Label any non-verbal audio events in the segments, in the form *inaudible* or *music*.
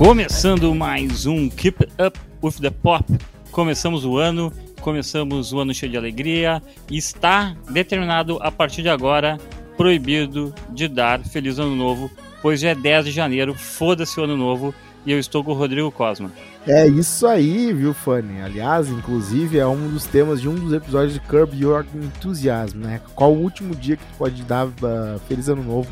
Começando mais um Keep Up with the Pop. Começamos o ano, começamos o ano cheio de alegria e está determinado a partir de agora proibido de dar Feliz Ano Novo, pois já é 10 de janeiro, foda-se o Ano Novo e eu estou com o Rodrigo Cosma. É isso aí, viu, Fanny? Aliás, inclusive, é um dos temas de um dos episódios de Curb Your Enthusiasm, né? Qual o último dia que tu pode dar uh, Feliz Ano Novo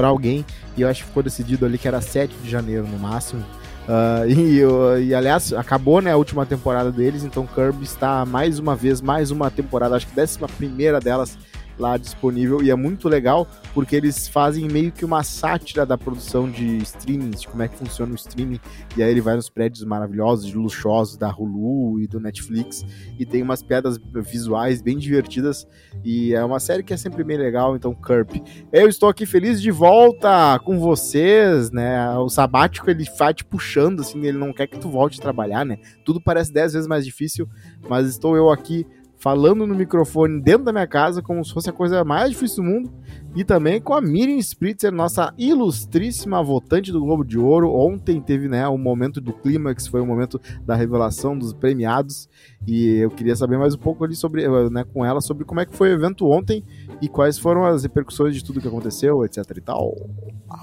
para alguém? E eu acho que ficou decidido ali que era 7 de janeiro no máximo. Uh, e, e, aliás, acabou né, a última temporada deles, então Kirby está mais uma vez, mais uma temporada, acho que décima primeira delas lá disponível e é muito legal porque eles fazem meio que uma sátira da produção de streaming, de como é que funciona o streaming, e aí ele vai nos prédios maravilhosos, luxuosos da Hulu e do Netflix e tem umas piadas visuais bem divertidas e é uma série que é sempre bem legal, então Curb. Eu estou aqui feliz de volta com vocês, né? O sabático ele vai te puxando assim, ele não quer que tu volte a trabalhar, né? Tudo parece dez vezes mais difícil, mas estou eu aqui falando no microfone dentro da minha casa como se fosse a coisa mais difícil do mundo. E também com a Miriam Spritzer, nossa ilustríssima votante do Globo de Ouro. Ontem teve né, o momento do clímax, foi o momento da revelação dos premiados. E eu queria saber mais um pouco ali sobre, né, com ela sobre como é que foi o evento ontem e quais foram as repercussões de tudo que aconteceu, etc e tal.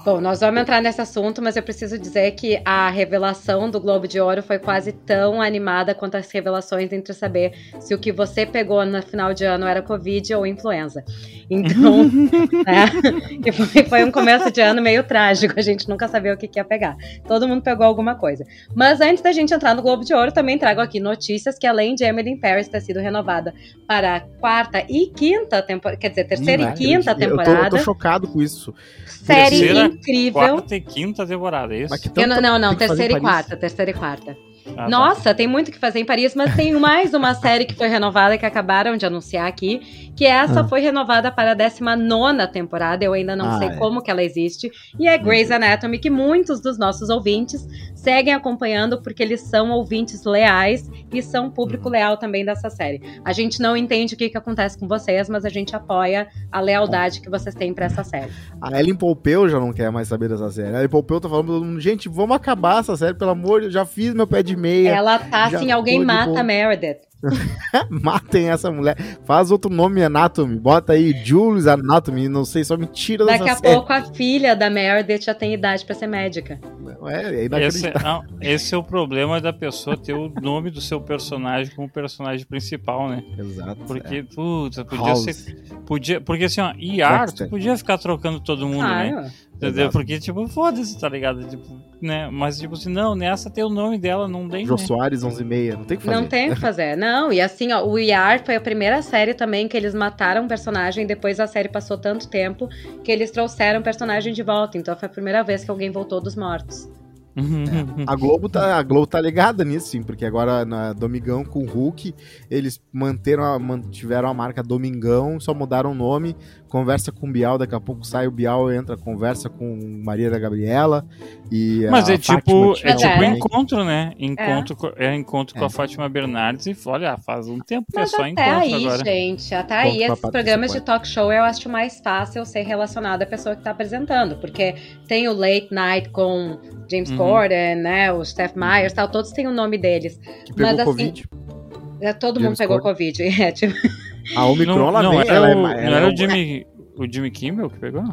Bom, nós vamos entrar nesse assunto, mas eu preciso dizer que a revelação do Globo de Ouro foi quase tão animada quanto as revelações entre saber se o que você pegou no final de ano era Covid ou influenza. Então, *laughs* é, *laughs* foi, foi, um começo de ano meio trágico, a gente nunca sabia o que, que ia pegar. Todo mundo pegou alguma coisa. Mas antes da gente entrar no Globo de Ouro, também trago aqui notícias que além de Emily in Paris ter sido renovada para a quarta e quinta temporada, quer dizer, terceira e quinta eu, temporada. Eu tô, eu tô, chocado com isso. Série terceira, incrível. Quarta e quinta temporada, é isso? Eu, não, não, não terceira e quarta, terceira e quarta. Ah, tá. Nossa, tá. tem muito que fazer em Paris, mas tem mais uma série que foi renovada que acabaram de anunciar aqui, que essa ah. foi renovada para a 19 temporada. Eu ainda não ah, sei é. como que ela existe. E é Grey's Anatomy, que muitos dos nossos ouvintes seguem acompanhando porque eles são ouvintes leais e são público uhum. leal também dessa série. A gente não entende o que, que acontece com vocês, mas a gente apoia a lealdade que vocês têm para essa série. A Ellen Pompeu já não quer mais saber dessa série. A Ellen Pompeu tá falando gente, vamos acabar essa série, pelo amor de Deus, já fiz meu pé de meia. Ela tá assim, alguém mata a Meredith. *laughs* Matem essa mulher. Faz outro nome Anatomy. Bota aí Jules Anatomy. Não sei, só me tira dessa Daqui a série. pouco a filha da Meredith já tem idade para ser médica. É, é esse, não, esse é o problema da pessoa ter o nome do seu personagem como personagem principal, né? Exato. Porque, é. puta, podia House. ser. Podia, porque assim, ó, IAR, tu podia ficar trocando todo mundo, claro. né? Entendeu? Exato. Porque, tipo, foda-se, tá ligado? Tipo, né? Mas, tipo assim, não, nessa tem o nome dela, não tem. Jô né? Soares, 11 e meia, não tem o que fazer. Não tem o que fazer, não. *laughs* E assim, ó, o IAR foi a primeira série também que eles mataram um personagem, depois a série passou tanto tempo que eles trouxeram o personagem de volta. Então foi a primeira vez que alguém voltou dos mortos. É. A Globo tá, a Globo tá ligada nisso, sim, porque agora na Domingão com o Hulk, eles manteram a, mantiveram a marca Domingão, só mudaram o nome, conversa com o Bial, daqui a pouco sai o Bial, entra, conversa com Maria da Gabriela e Mas é tipo, é tipo encontro, né? Encontro, é, é encontro é. com a Fátima Bernardes e olha, faz um tempo que é Mas é só encontro aí, agora. gente, até aí esses programas de talk show eu acho mais fácil ser relacionado à pessoa que tá apresentando, porque tem o Late Night com James uhum. Corden, né, o Steph Myers, tal, todos têm o nome deles. Que pegou Mas assim, Covid. É, todo James mundo pegou Corden. Covid. *laughs* É, tipo... A Omicron não, lá não, vem, ela, é, não era o Jimmy, o Jimmy Kimmel que pegou?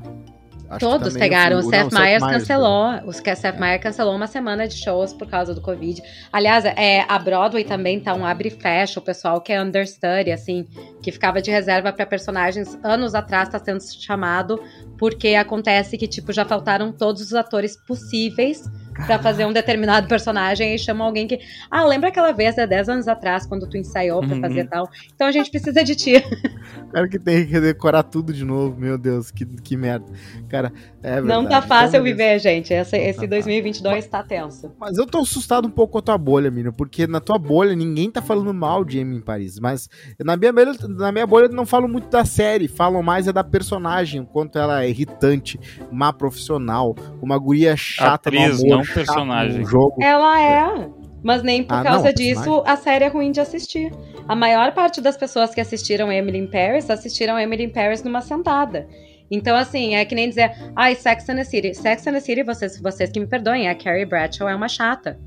Acho Todos pegaram. O Seth Meyers cancelou. O Seth Meyers cancelou uma semana de shows por causa do Covid. Aliás, é, a Broadway também tá um abre e fecha. O pessoal que é understudy, assim, que ficava de reserva para personagens anos atrás, tá sendo chamado, porque acontece que, tipo, já faltaram todos os atores possíveis para fazer um determinado personagem e chamam alguém que. Ah, lembra aquela vez, há 10 anos atrás, quando tu ensaiou pra uhum. fazer tal? Então a gente precisa de ti. *laughs* Cara que tem que decorar tudo de novo, meu Deus, que, que merda. Cara, é verdade. Não tá fácil viver, gente. Esse, esse 2022 tá tenso. Mas eu tô assustado um pouco com a tua bolha, Mino, porque na tua bolha ninguém tá falando mal de Amy em Paris, mas na minha, bolha, na minha bolha não falam muito da série, falam mais é da personagem, o quanto ela é irritante, má profissional, uma guria chata Atriz, no amor, não personagem. No jogo. Ela é. Mas nem por ah, causa não, disso a série é ruim de assistir. A maior parte das pessoas que assistiram Emily in Paris assistiram Emily in Paris numa sentada. Então, assim, é que nem dizer, ai, Sex and the City. Sex and the City, vocês, vocês que me perdoem, a Carrie Bradshaw é uma chata.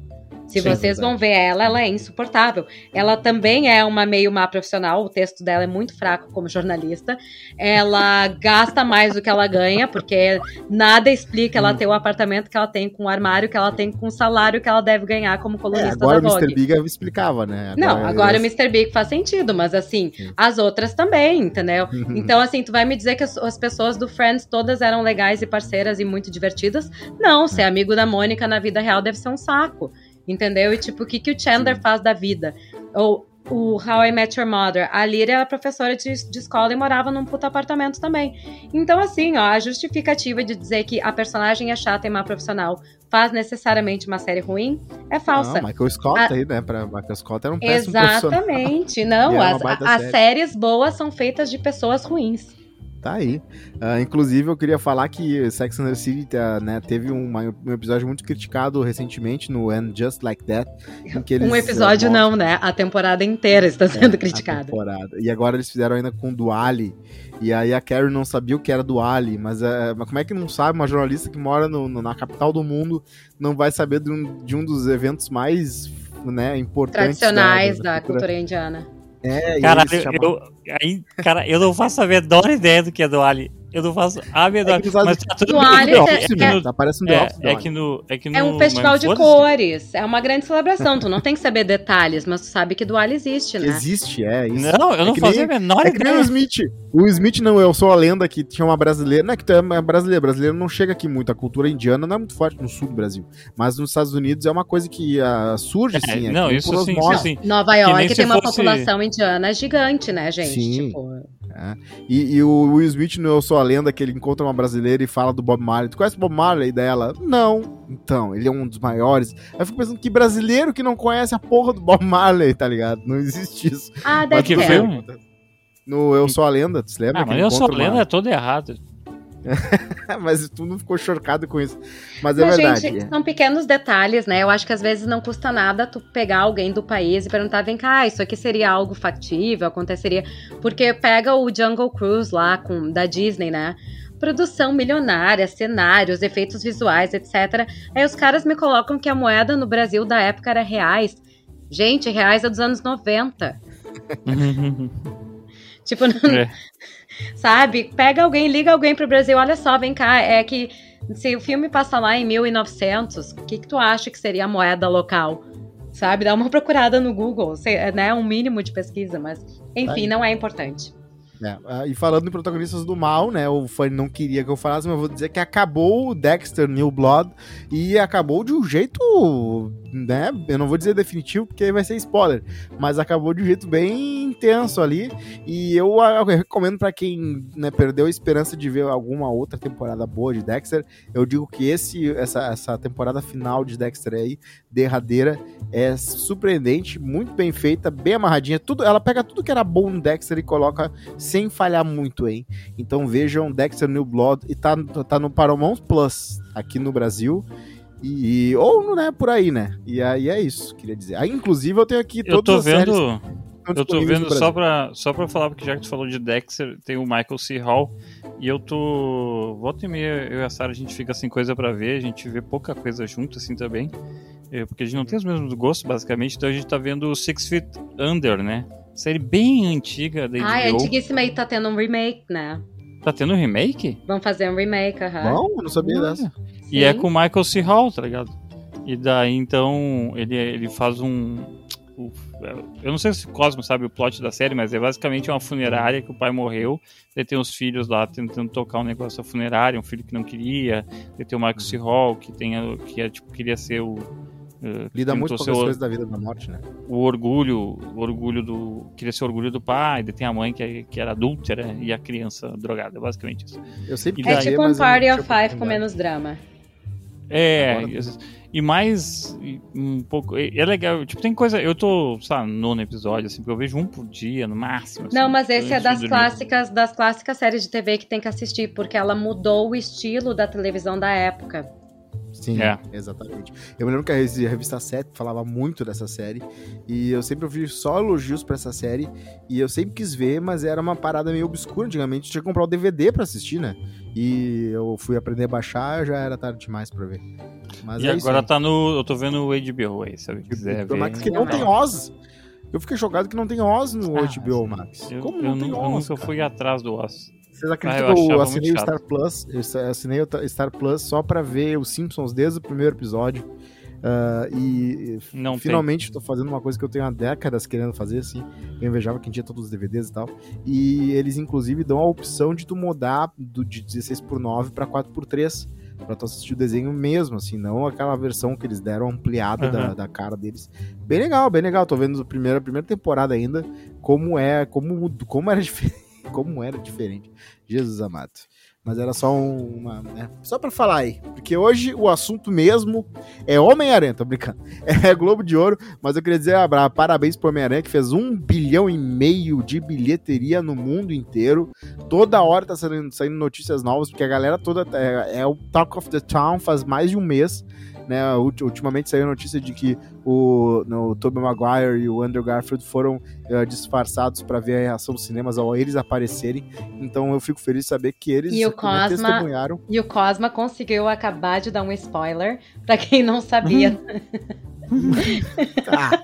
Se Sim, vocês verdade. vão ver ela, ela é insuportável. Ela também é uma meio má profissional, o texto dela é muito fraco como jornalista. Ela *laughs* gasta mais do que ela ganha, porque nada explica ela ter o apartamento que ela tem, com o armário que ela tem, com o salário que ela deve ganhar como É, colunista agora o da Vogue. Mr. Big explicava, né? Não, agora o Mr. Big faz sentido, mas assim, Sim. as outras também, entendeu? *laughs* Então, assim, tu vai me dizer que as, as pessoas do Friends todas eram legais e parceiras e muito divertidas? Não, ser amigo da Mônica na vida real deve ser um saco, entendeu? E tipo, o que, que o Chandler Sim. faz da vida? Ou o How I Met Your Mother, a Lyra era professora de, de escola e morava num puto apartamento também. Então, assim, ó, a justificativa de dizer que a personagem é chata e má profissional faz necessariamente uma série ruim é falsa. Não, Michael Scott A- aí, né? Pra Michael Scott era um péssimo. Exatamente. *laughs* Não, as, as série. séries boas são feitas de pessoas ruins. Tá aí. Ah, inclusive, eu queria falar que Sex and the City tá, né, teve uma- um episódio muito criticado recentemente no And Just Like That. eles, um episódio ah, não, né? A temporada inteira está sendo É, criticada. temporada. E agora eles fizeram ainda com Duali. E aí a Carrie não sabia o que era Duali. Mas, é, mas como é que não sabe? Uma jornalista que mora no- no- na capital do mundo não vai saber de um, de um dos eventos mais né, importantes Tradicionais da cultura indiana. É, Caralho, chamaram- eu, aí, cara, eu não faço a menor ideia do que é do Ali. Eu não faço a menor É Mas tá tudo Do bem. É- é-? Tá parecendo The É, Office, é Duali. que no. É, que no É um festival de cores. É uma grande celebração. Tu não tem que saber detalhes, mas tu sabe que dual existe, né? Existe, é isso. Não, eu É não fazia nem- a menor É que nem o ideia. Smith. O Smith não, eu sou a lenda que tinha uma brasileira. Não é que tu é brasileira, brasileiro não chega aqui muito. A cultura indiana não é muito forte no sul do Brasil. Mas nos Estados Unidos é uma coisa que ah, surge, É, sim. não, isso sim, osmose. sim. Nova York tem uma fosse- população indiana gigante, né, gente? Sim. Tipo, E, e o Will Smith no Eu Sou a Lenda, que ele encontra uma brasileira e fala do Bob Marley. Tu conhece o Bob Marley? E daí ela, não. Então, ele é um dos maiores. Aí eu fico pensando, que brasileiro que não conhece a porra do Bob Marley, tá ligado? Não existe isso. ah, Mas que filme? bem. No Eu Sou a Lenda, tu se lembra? Ah, mas eu sou encontra lenda, uma- é todo errado. *laughs* mas tu não ficou chocado com isso. Mas é Mas, verdade. gente, são pequenos detalhes, né? Eu acho que às vezes não custa nada tu pegar alguém do país e perguntar, vem cá, isso aqui seria algo factível, aconteceria. Porque pega o Jungle Cruise lá com, da Disney, né? Produção milionária, cenários, efeitos visuais, etc. Aí os caras me colocam que a moeda no Brasil da época era reais. Gente, reais é dos anos 90. *laughs* Tipo, não, É. sabe? Pega alguém, liga alguém pro Brasil, olha só, vem cá, é que se o filme passa lá em 1900, o que que tu acha que seria a moeda local? Sabe? Dá uma procurada no Google, né? Um mínimo de pesquisa, mas enfim, não é importante. É, ah, e falando em protagonistas do mal, né? O fã não queria que eu falasse, mas eu vou dizer que acabou o Dexter New Blood e acabou de um jeito, né? Eu não vou dizer definitivo porque aí vai ser spoiler, mas acabou de um jeito bem intenso ali. E eu, eu recomendo pra quem né, perdeu a esperança de ver alguma outra temporada boa de Dexter, eu digo que esse, essa, essa temporada final de Dexter aí, derradeira, é surpreendente, muito bem feita, bem amarradinha. Tudo, ela pega tudo que era bom no Dexter e coloca sem falhar muito, hein? Então vejam Dexter New Blood e tá, tá no Paramount Plus aqui no Brasil. E, ou né, por aí, né? E aí é isso, queria dizer. Aí, inclusive, eu tenho aqui Eu todas tô as vendo. Eu tô vendo só pra, só pra falar, porque já que tu falou de Dexter, tem o Michael C. Hall. E eu tô. Volta e meia, eu e a Sarah, a gente fica sem coisa pra ver, a gente vê pouca coisa junto assim também. É, porque a gente não tem os mesmos gostos, basicamente, então a gente tá vendo o Six Feet Under, né? Série bem antiga da Ai, a HBO. antiguíssima aí tá tendo um remake, né? Tá tendo remake? Vão fazer um remake, aham. Bom, eu não sabia Olha. dessa. E é Sim. com o Michael C. Hall, tá ligado? E daí então ele, ele faz um. Eu não sei se o Cosmo sabe o plot da série, mas é basicamente uma funerária que o pai morreu. Daí tem os filhos lá tentando tocar um negócio da funerária, um filho que não queria. Daí tem o Michael C. Hall, que, tem, a- que é, tipo, queria ser o. eh, Lida muito com as coisas da vida e da morte, né? o orgulho, o orgulho do. Queria ser o orgulho do pai, daí tem a mãe que, é- que era adúltera e a criança drogada, basicamente isso. Eu sempre É tipo um Party of Five com menos drama. É, Agora- e- mais um pouco. É legal, tipo, tem coisa. Eu tô, sabe, no nono episódio, assim, porque eu vejo um por dia, no máximo. assim, Não, mas esse é das clássicas, das clássicas séries de TV que tem que assistir, porque ela mudou o estilo da televisão da época. Sim, É. exatamente. Eu me lembro que a revi- a revista 7 falava muito dessa série. E eu sempre ouvi só elogios pra essa série. E eu sempre quis ver, mas era uma parada meio obscura. Antigamente tinha que comprar o DVD pra assistir, né? E eu fui aprender a baixar, já era tarde demais pra ver. Mas E é agora tá no. Eu tô vendo o HBO aí, se alguém quiser HBO ver. Max que não tá tem. Oz. Eu fiquei chocado que não tem Oz no Ah, HBO Max. Eu, Como eu não tem eu Oz? nunca cara? fui atrás do Oz. Vocês acreditam Ah, que eu assinei o Star Plus? Eu assinei o ta- Star Plus só pra ver os Simpsons desde o primeiro episódio. Ah, e Não finalmente tô fazendo uma coisa que eu tenho há décadas querendo fazer, assim. Eu invejava quem tinha todos os DVDs e tal. E eles, inclusive, dão a opção de tu mudar do, de 16 por 9 pra 4 por 3 Pra tu assistir o desenho mesmo, assim, não aquela versão que eles deram ampliada da, Aham. da cara deles. Bem legal, bem legal. Tô vendo a primeira, a primeira temporada ainda, como é, como, como era *laughs* diferente. Como era diferente. Jesus amado. Mas era só um- uma. né, Só pra falar aí. Porque hoje o assunto mesmo é Homem-Aranha, tô brincando. *laughs* É Globo de Ouro, mas eu queria dizer abra- parabéns pro Homem-Aranha que fez um bilhão e meio de bilheteria no mundo inteiro. Toda hora tá saindo, saindo notícias novas, porque a galera toda é, é o Talk of the Town faz mais de um mês. Né, Ulti- ultimamente saiu a notícia de que o, no, o Tobey Maguire e o Andrew Garfield foram eh, disfarçados para ver a reação dos cinemas ao eles aparecerem. Então eu fico feliz de saber que eles E o Cosma- testemunharam. E o Cosma conseguiu acabar de dar um spoiler pra quem não sabia. *laughs* Ah,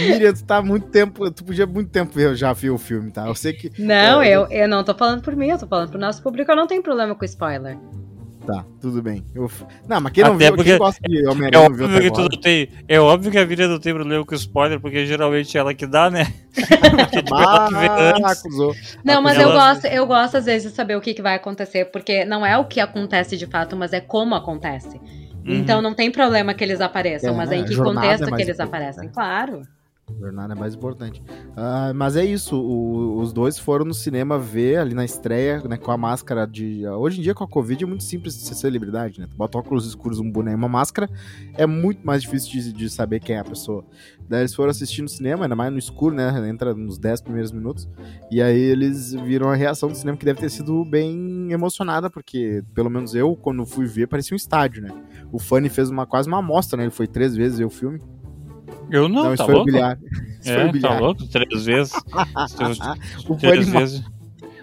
Miriam, tu tá muito tempo, tu podia muito tempo ver, já viu o filme, tá? Eu sei que Não, É, eu, eu não tô falando por mim, eu tô falando pro nosso público, eu não tenho problema com spoiler. Tá, tudo bem. Eu- Não, mas quem não Até viu, porque quem gosta de É Homem-Aranha não viu que agora. tem, é óbvio que a vida não tem problema com spoiler, porque geralmente é ela que dá, né? *laughs* Porque, *laughs* ela que vê Ah, antes. acusou. Não, mas Ela- eu gosto, eu gosto às vezes de saber o que, que vai acontecer, porque não é o que acontece de fato, mas é como acontece. Uhum. Então não tem problema que eles apareçam, É, mas é em a que jornada contexto é que eles importante, aparecem. né? Claro. Jornada é mais importante. Ah, mas é isso, o- os dois foram no cinema ver ali na estreia, né, com a máscara de. Hoje em dia, com a Covid, é muito simples de ser celebridade, né? Tu bota óculos escuros, um boné e uma máscara, é muito mais difícil de, de saber quem é a pessoa. Daí eles foram assistir no cinema, ainda mais no escuro, né? Entra nos 10 primeiros minutos. E aí eles viram a reação do cinema, que deve ter sido bem emocionada, porque, pelo menos eu, quando fui ver, parecia um estádio, né? O Fanny fez uma, quase uma amostra, né? Ele foi três vezes ver o filme. Eu não, Não, isso tá foi o louco? bilhar. Isso foi É, o tá louco? Três vezes. *laughs* Três Fanny vezes.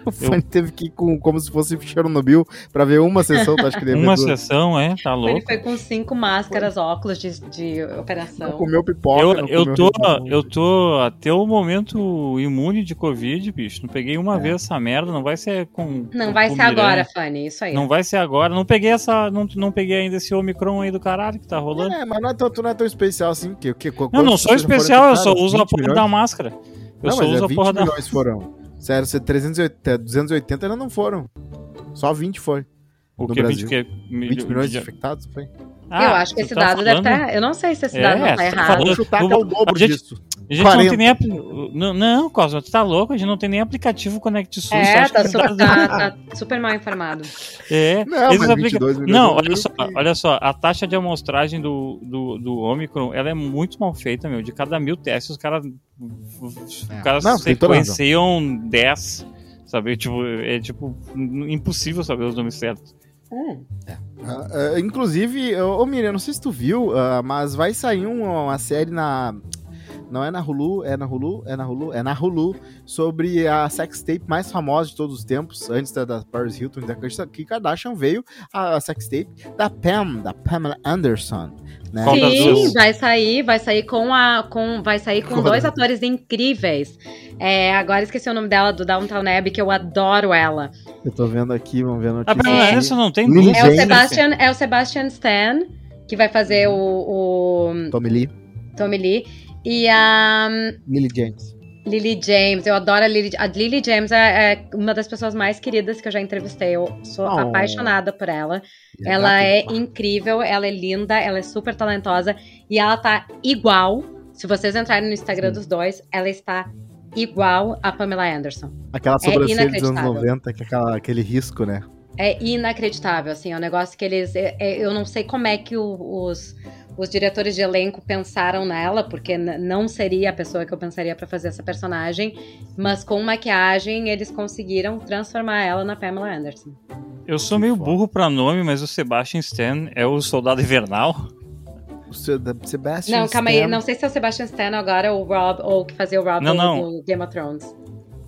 *laughs* O Fanny teve que ir com, como se fosse Chernobyl pra ver uma sessão, deve ver Uma duas? sessão, é, tá Ele louco. foi com cinco máscaras, óculos de, de Não operação. comeu pipoca, Eu, não eu, tô, eu tô até o momento imune de Covid, bicho. Não peguei uma É. vez essa merda, não vai ser com. Não com- vai com ser Miranha. agora, Fanny, isso aí. Não vai ser agora. Não peguei essa. Não, não peguei ainda esse Omicron aí do caralho que tá rolando. É, mas não é tão, tu não é tão especial assim, que, que não, não sou especial, eu só uso a porra da máscara. Eu não, só mas uso é a 20 porra da. milhões foram. Sério, se 380, 280 ainda não foram. Só 20 foi. O no que? Brasil. 20, que, 20 milhões de de- infectados, foi. Ah, eu acho que esse tá dado deve falando- estar. Eu não sei se esse É, dado não tá tá errado. falando- Vamos chutar que é o dobro a gente- disso. A gente não 40. tem nem. apli- Não, não, Cosmo, tu tá louco? A gente não tem nem aplicativo Connect SUS. É, tá que super, tá, tá super mal informado. É, Não, esses mas aplica- 22 milhões Não, é olha só, que- olha só, a taxa de amostragem do, do, do Omicron, ela é muito mal feita, meu. De cada mil testes, os caras os É. caras Não, tem toda sequenciam 10, sabe? Tipo, é tipo impossível saber os nomes certos. Hum. Ah, ah, inclusive, ô ô, Miriam, não sei se tu viu, ah, mas vai sair um- uma série na. Não é na Hulu, é na Hulu, é na Hulu, é na Hulu, sobre a sextape mais famosa de todos os tempos, antes da, da Paris Hilton e da Kim Kardashian, veio a, a sextape da Pam, da Pamela Anderson. Né? Sim, vai sair, vai sair com a. Com, vai sair com dois atores incríveis. É, agora esqueci o nome dela, do Downtown Abbey, que eu adoro ela. Eu tô vendo aqui, vamos ver a A notícia. Pamela É. Anderson não tem dúvida. É o. Sebastian, é o Sebastian Stan, que vai fazer o, o Tommy Lee, Tommy Lee. E a Lily James. Lily James, eu adoro a Lily. A Lily James é, é uma das pessoas mais queridas que eu já entrevistei. Eu sou Oh. apaixonada por ela. Ela é do- incrível, ela é linda, ela é super talentosa e ela tá igual. Se vocês entrarem no Instagram Sim. dos dois, ela está igual a Pamela Anderson. Aquela sobrancelha dos anos inacreditável. 90, que é aquela, aquele risco, né? É inacreditável, assim, é um negócio que eles. é- é- eu não sei como é que o- os, os diretores de elenco pensaram nela, porque não seria a pessoa que eu pensaria para fazer essa personagem, mas com maquiagem eles conseguiram transformar ela na Pamela Anderson. Eu sou meio burro para nome, mas o Sebastian Stan é o Soldado Invernal. O Sebastian Não, calma aí, não sei se é o Sebastian Stan agora ou o Rob, ou que fazia o Rob não, do, não. do Game of Thrones.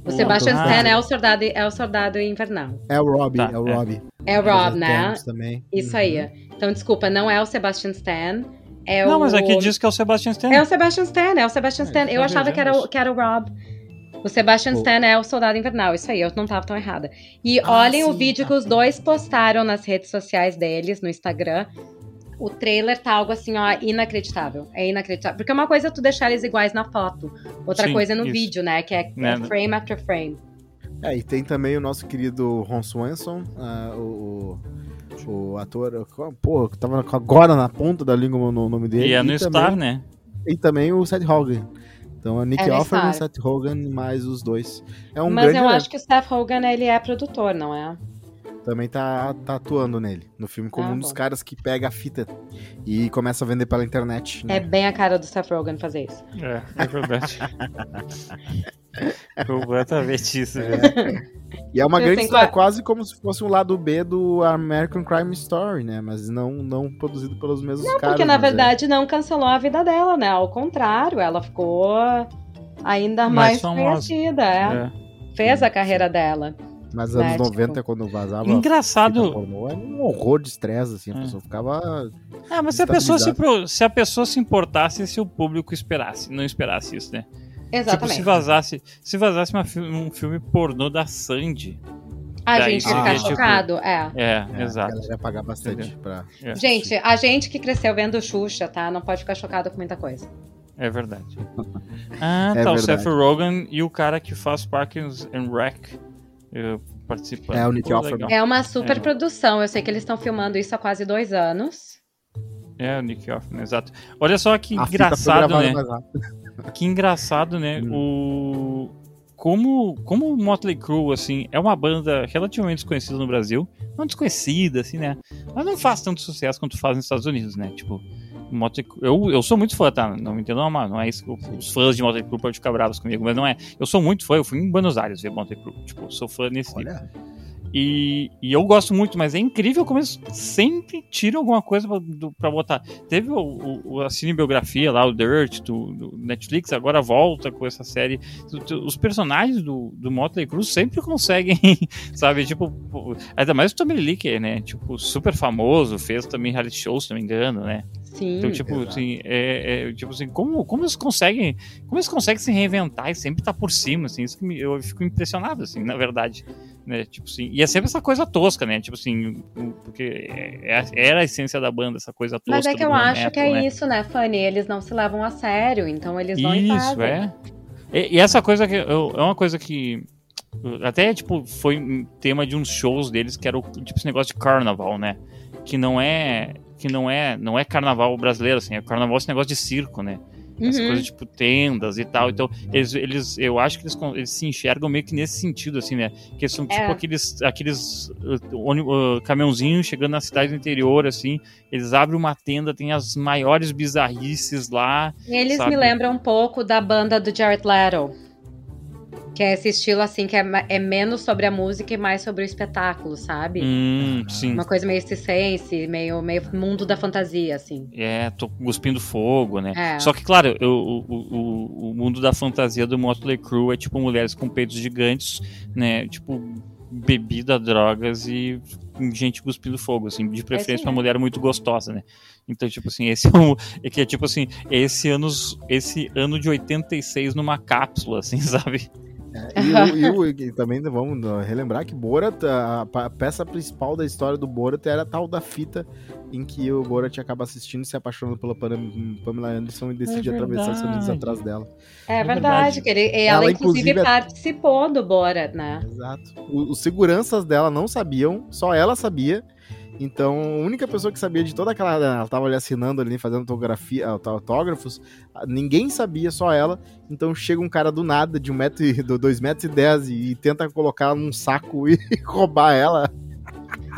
O Sebastian ah, Stan é o soldado, é o soldado invernal. É o Rob, tá, é o Rob. É, é o Rob, né? Também. Isso uhum. aí. Então, desculpa, não é o Sebastian Stan. É não, o... mas aqui diz que é o Sebastian Stan. É o Sebastian Stan, é o Sebastian Stan. É, eu achava que era, o, que era o Rob. O Sebastian Stan é o soldado invernal, isso aí, eu não tava tão errada. E ah, olhem sim, o vídeo tá. que os dois postaram nas redes sociais deles, no Instagram, o trailer tá algo assim, ó, inacreditável. É inacreditável. Porque uma coisa é tu deixar eles iguais na foto, outra Sim, coisa é no isso. vídeo, né? Que é, é, frame after frame. É, e tem também o nosso querido Ron Swanson, uh, o, o, ator, porra, que tava agora na ponta da língua no nome dele. E é no e Star, também, né? E também o Seth Rogen. Então a Nick é Offerman Seth Rogen mais os dois. É um Mas grande eu acho que o Seth Rogen ele é produtor, não é? Também tá, tá atuando nele, no filme, como ah, um dos caras que pega a fita e começa a vender pela internet. Né? É bem a cara do Seth Rogen fazer isso. É, é verdade. *laughs* Completamente isso, é. E é uma Eu grande história, quase como se fosse um lado B do American Crime Story, né? Mas não, não produzido pelos mesmos não, caras. Porque na é. verdade é. não cancelou a vida dela, né? Ao contrário, ela ficou ainda mais, mais conhecida. É. É. Fez a carreira dela. Mas anos né, 90, tipo... quando vazava. Engraçado. Pornô, era um horror de estresse, assim. A é. pessoa ficava. Ah, mas se a pessoa se, se a pessoa se importasse se o público esperasse, não esperasse isso, né? Exatamente. Tipo, se vazasse, se vazasse uma, um filme pornô da Sandy. A gente ia ficar tipo, chocado, é. É, é exato. Ela ia pagar bastante pra. É. Gente, a gente que cresceu vendo Xuxa, tá? Não pode ficar chocado com muita coisa. É verdade. *laughs* Ah, é tá. Verdade. O Seth Rogen e o cara que faz Parkins and Rec participando. É, o Nick Offerman. É uma super é. produção. Eu sei que eles estão filmando isso há quase dois anos. É, o Nick Offerman, exato. Olha só que a engraçado, né? *laughs* Que engraçado, né? Hum. O como como o Motley Crue assim é uma banda relativamente desconhecida no Brasil, não desconhecida assim, né? Mas não faz tanto sucesso quanto faz nos Estados Unidos, né? Tipo, Motley eu, eu sou muito fã, tá? Não me entendam mal, não é isso. Os fãs de Motley Crue podem ficar bravos comigo, mas não é. Eu sou muito fã, eu fui em Buenos Aires ver Motley Crue. Tipo, sou fã nesse Olha. nível. E, e, eu gosto muito, mas é incrível como eles sempre tiram alguma coisa pra, do, pra botar. Teve o, o, a cinebiografia lá, o Dirt, do, do, Netflix, agora volta com essa série. Os personagens do, do Motley Crue sempre conseguem, *laughs* sabe? Tipo, ainda mais o Tommy Lee, que é, né? Tipo, super famoso, fez também reality shows, se não me engano, né? Sim. Então, tipo, assim, é, é, tipo assim, como, como eles conseguem, como eles conseguem se reinventar e sempre estar tá por cima, assim, isso que me, eu fico impressionado, assim, na verdade, né, tipo assim, e é sempre essa coisa tosca, né, tipo assim, porque é, é era a essência da banda, essa coisa tosca. Mas é que eu acho metal, que é né? isso, né, Fanny, eles não se levam a sério, então eles vão isso, e Isso, é. E, e, essa coisa que, é uma coisa que até, tipo, foi tema de uns shows deles, que era o, tipo, esse negócio de carnaval, né, que não é que não é não é carnaval brasileiro, assim, é carnaval esse negócio de circo, né? Uhum. coisas tipo tendas e tal. Então, eles, eles eu acho que eles, eles, se enxergam meio que nesse sentido, assim, né? Que são tipo é. aqueles, aqueles uh, uh, caminhãozinhos chegando na cidade do interior, assim. Eles abrem uma tenda, tem as maiores bizarrices lá. Eles sabe? me lembram um pouco da banda do Jared Leto. Que é esse estilo, assim, que é, é, menos sobre a música e mais sobre o espetáculo, sabe? Hum, sim. Uma coisa meio circense, meio, meio mundo da fantasia, assim. É, tô cuspindo fogo, né? É. Só que, claro, eu, o, o, o mundo da fantasia do Motley Crue é tipo mulheres com peitos gigantes, né? Tipo, bebida, drogas e gente cuspindo fogo, assim, de preferência é uma mulher muito gostosa, né? Então, tipo assim, esse *laughs* é, um, é que é tipo assim, esse anos, esse ano de 86 numa cápsula, assim, *laughs* sabe? É, e, o, *laughs* e, e, também vamos relembrar que Borat, a, a, peça principal da história do Borat era a tal da fita em que o Borat acaba assistindo, se apaixonando pela Pamela Anderson e decide é atravessar os Unidos atrás dela. É, é verdade, que ele, ela, ela inclusive, inclusive participou do Borat, né? Exato. os seguranças dela não sabiam, só ela sabia. Então, a única pessoa que sabia de toda aquela. Ela tava ali assinando ali, fazendo autografia, autógrafos. Ninguém sabia, só ela. Então chega um cara do nada, de um metro e dois metros e dez, e tenta colocar num saco *laughs* e roubar ela.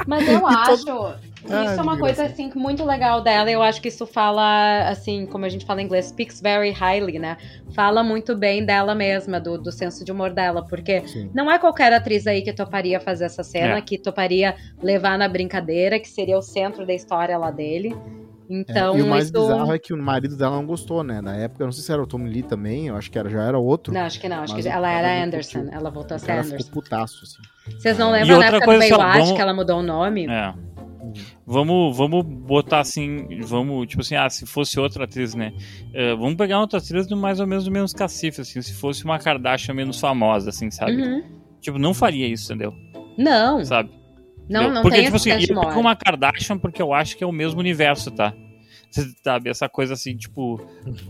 Mas eu acho. Todo... Ah, isso é uma coisa assim muito legal dela. Eu acho que isso fala, assim, como a gente fala em inglês, speaks very highly, né? Fala muito bem dela mesma, do, do senso de humor dela, porque Sim. não é qualquer atriz aí que toparia fazer essa cena, é. que toparia levar na brincadeira, que seria o centro da história lá dele. Então, é, e o mais isso... bizarro é que o marido dela não gostou, né? Na época, eu não sei se era o Tommy Lee também, eu acho que era, já era outro. Não, acho que não, acho que ela era Anderson, ela voltou a ser Anderson. ficou putaço, assim. Vocês não lembram na época do Baywatch vamos... que ela mudou o nome? É. Vamos, vamos botar assim, vamos, tipo assim, ah, se fosse outra atriz, né? Uh, vamos pegar outra atriz do mais ou menos do menos cacife, assim, se fosse uma Kardashian menos famosa, assim, sabe? Uhum. Tipo, não faria isso, entendeu? Não. Sabe? Não, não porque, tem tipo assim, eu com uma Kardashian porque eu acho que é o mesmo universo, tá? Sabe, essa coisa assim, tipo,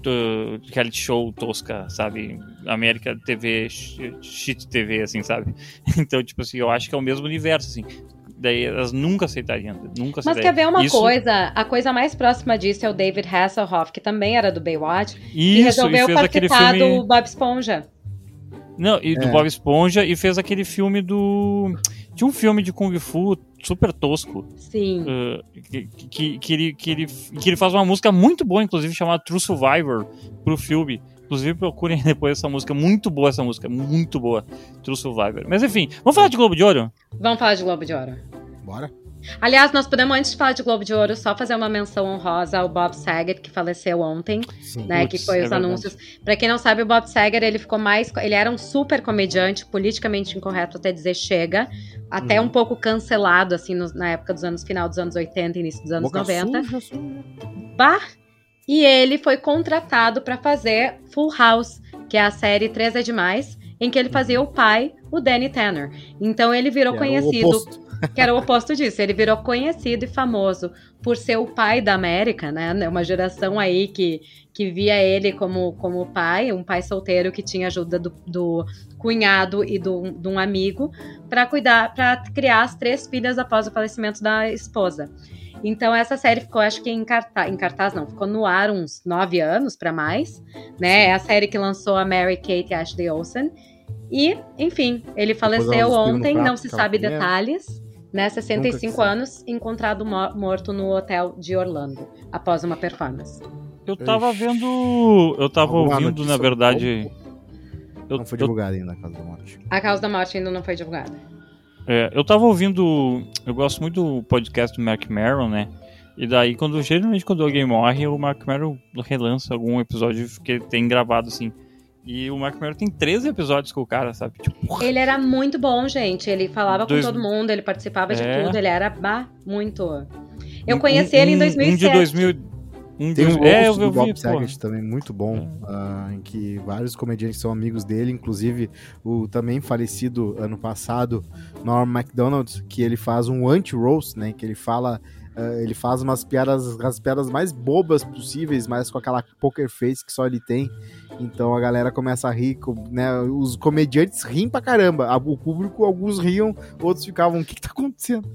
do, reality show tosca, sabe? América TV, shit TV, assim, sabe? *laughs* Então, tipo assim, eu acho que é o mesmo universo, assim. Daí elas nunca aceitariam, nunca aceitariam. Mas quer ver uma Isso... coisa? A coisa mais próxima disso é o David Hasselhoff, que também era do Baywatch, Isso, e resolveu e participar filme... do Bob Esponja. Não, e do é. Bob Esponja, e fez aquele filme do tinha um filme de Kung Fu super tosco. Sim. Uh, que, que, que, ele, que, ele, que ele faz uma música muito boa, inclusive, chamada True Survivor, pro filme. Inclusive, procurem *laughs* depois essa música. Muito boa essa música. Muito boa. True Survivor. Mas enfim, vamos falar de Globo de Ouro? Vamos falar de Globo de Ouro. Bora. Aliás, nós podemos, antes de falar de Globo de Ouro, só fazer uma menção honrosa ao Bob Saget, que faleceu ontem, Sim, né? que foi é os é anúncios. Para quem não sabe, o Bob Saget, ele ficou mais. Ele era um super comediante, politicamente incorreto até dizer chega. Até hum. um pouco cancelado, assim, no, na época dos anos, final dos anos 80, início dos anos Boca 90. Suja, suja. Bah! E ele foi contratado para fazer Full House, que é a série 3 é Demais, em que ele fazia o pai, o Danny Tanner. Então ele virou conhecido que era o oposto disso. Ele virou conhecido e famoso por ser o pai da América, né? Uma geração aí que, que via ele como, como pai, um pai solteiro que tinha ajuda do, do cunhado e do, de um amigo para cuidar, para criar as três filhas após o falecimento da esposa. Então essa série ficou, acho que em cartaz, em cartaz não, ficou no ar uns nove anos para mais, né? É a série que lançou a Mary Kate e Ashley Olsen. E, enfim, ele faleceu ontem, não se sabe detalhes né, 65 anos, encontrado morto no hotel de Orlando, após uma performance. Eu tava vendo. Eu tava Alguma ouvindo, na verdade. Eu, não foi divulgada ainda a causa da morte. A causa da morte ainda não foi divulgada. É, eu tava ouvindo. Eu gosto muito do podcast do Mark Maron, né? E daí, quando geralmente quando alguém morre, o Mark Maron relança algum episódio que ele tem gravado assim. E o Mark Maron tem 13 episódios com o cara, sabe? Tipo, ele era muito bom, gente. Ele falava Dois... com todo mundo, ele participava é... de tudo, ele era bah, muito. Eu conheci um, ele em 2007. Um de 2000. Um Tem um é, eu, eu do Bob Saget também muito bom, uh, em que vários comediantes são amigos dele, inclusive o também falecido ano passado Norm MacDonald, que ele faz um anti-roast, né, que ele fala Uh, ele faz umas piadas, as piadas mais bobas possíveis, mas com aquela poker face que só ele tem. Então a galera começa a rir, né? Os comediantes riem pra caramba. O público, alguns riam, outros ficavam, o que, que tá acontecendo?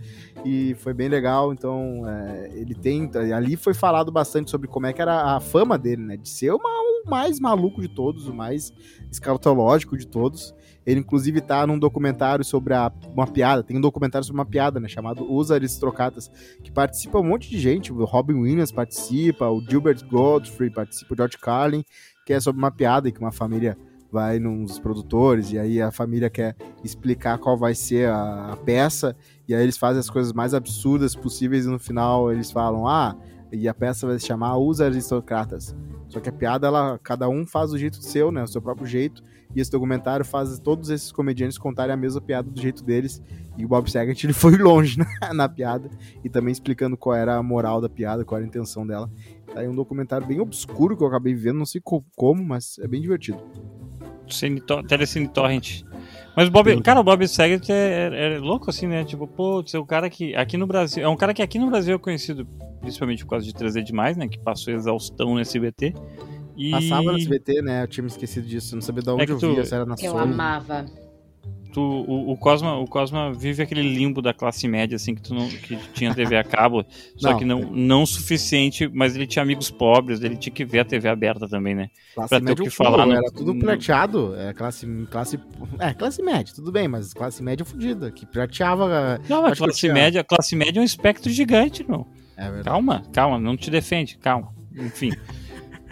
E foi bem legal. Então, é, ele tem. Ali foi falado bastante sobre como é que era a fama dele, né? De ser uma, o mais maluco de todos, o mais escatológico de todos. Ele, inclusive, tá num documentário sobre a, uma piada. Tem um documentário sobre uma piada, né? Chamado Os Aristocratas, que participa um monte de gente. O Robin Williams participa, o Gilbert Godfrey participa, o George Carlin, que é sobre uma piada que uma família vai nos produtores e aí a família quer explicar qual vai ser a, a, peça e aí eles fazem as coisas mais absurdas possíveis e no final eles falam ah e a peça vai se chamar Os Aristocratas só que a piada ela cada um faz o jeito seu né o seu próprio jeito e esse documentário faz todos esses comediantes contarem a mesma piada do jeito deles. E o Bob Saget ele *laughs* foi longe na, na piada e também explicando qual era a moral da piada, qual era a intenção dela. Tá aí um documentário bem obscuro que eu acabei vendo, não sei como, mas é bem divertido. Telecine Torrent. Mas o Bob, cara, o Bob Saget é, é, é, louco assim, né? Tipo, pô, é um cara que aqui no Brasil, é um cara que aqui no Brasil é conhecido principalmente por causa de trazer demais, né? Que passou exaustão no SBT. E... Passava no SBT, né? Eu tinha me esquecido disso. Não sabia de onde é eu tu... via, se era na Eu Sony. amava. Tu, o, o, Cosma, o Cosma vive aquele limbo da classe média, assim, que tu não que tinha TV a cabo, só não, que não, não suficiente, mas ele tinha amigos pobres, ele tinha que ver a TV aberta também, né? Classe pra ter o que falar. Era no, tudo prateado, é classe, classe. É, classe média, tudo bem, mas classe média fudida, que prateava. Não, mas classe tinha... média, classe média é um espectro gigante, não. É verdade. Calma, calma, não te defende, calma. Enfim. *laughs*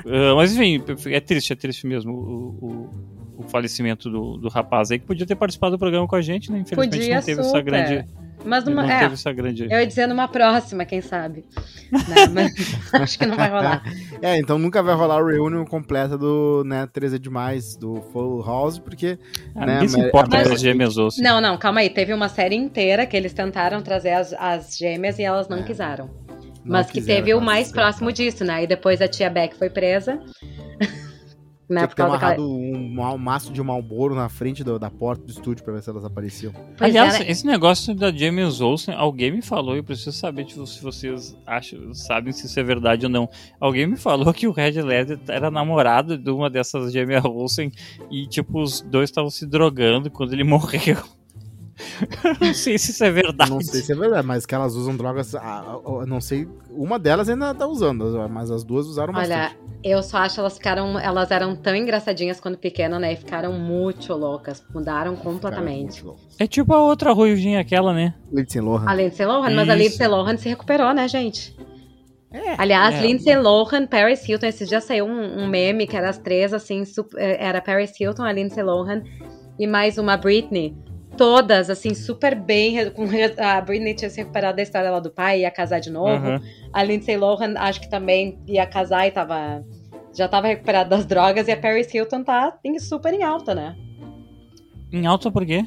uh, mas enfim, é triste, é triste mesmo o, o, o falecimento do, do rapaz aí, que podia ter participado do programa com a gente, né? Infelizmente podia não teve super. essa grande. Mas numa, não é, teve essa grande... Eu ia dizer numa próxima, quem sabe. né? *laughs* Mas acho que não vai rolar. É, então nunca vai rolar a reunião completa do né, 13 demais, do Full House, porque. Ah, né, ninguém se importa mas, as gêmeas ou Não, não, calma aí. Teve uma série inteira que eles tentaram trazer as, as gêmeas e elas não é. quiseram. Mas que teve o mais próximo disso, né? E depois a tia Beck foi presa. Né, Tinha que ter amarrado daquela... um, um maço de Malboro na frente do, da porta do estúdio pra ver se elas apareciam. Pois Aliás, era... esse negócio da James Olsen, alguém me falou, eu preciso saber tipo, se vocês acham, sabem se isso é verdade ou não. Alguém me falou que o Red Led era namorado de uma dessas James Olsen e, tipo, os dois estavam se drogando quando ele *laughs* morreu. *laughs* não sei se isso é verdade. Não sei se é verdade, mas que elas usam drogas. Ah, não sei. Uma delas ainda tá usando, mas as duas usaram Olha, bastante. Olha, eu só acho que elas ficaram. Elas eram tão engraçadinhas quando pequenas, né? E ficaram muito loucas. Mudaram completamente. É tipo a outra ruivinha aquela, né? Lindsay Lohan. A Lindsay Lohan, mas a Lindsay Lohan se recuperou, né, gente? É, Aliás, é, Lindsay Lohan, Paris Hilton, esse dia saiu um, um, meme que era as três, assim, super, era Paris Hilton, a Lindsay Lohan e mais uma Britney todas, assim, super bem. Com, a Britney tinha se recuperado da história lá do pai, ia casar de novo. Uhum. A Lindsay Lohan, acho que também ia casar e tava. Já tava recuperada das drogas. E a Paris Hilton tá super em alta, né? Em alta por quê?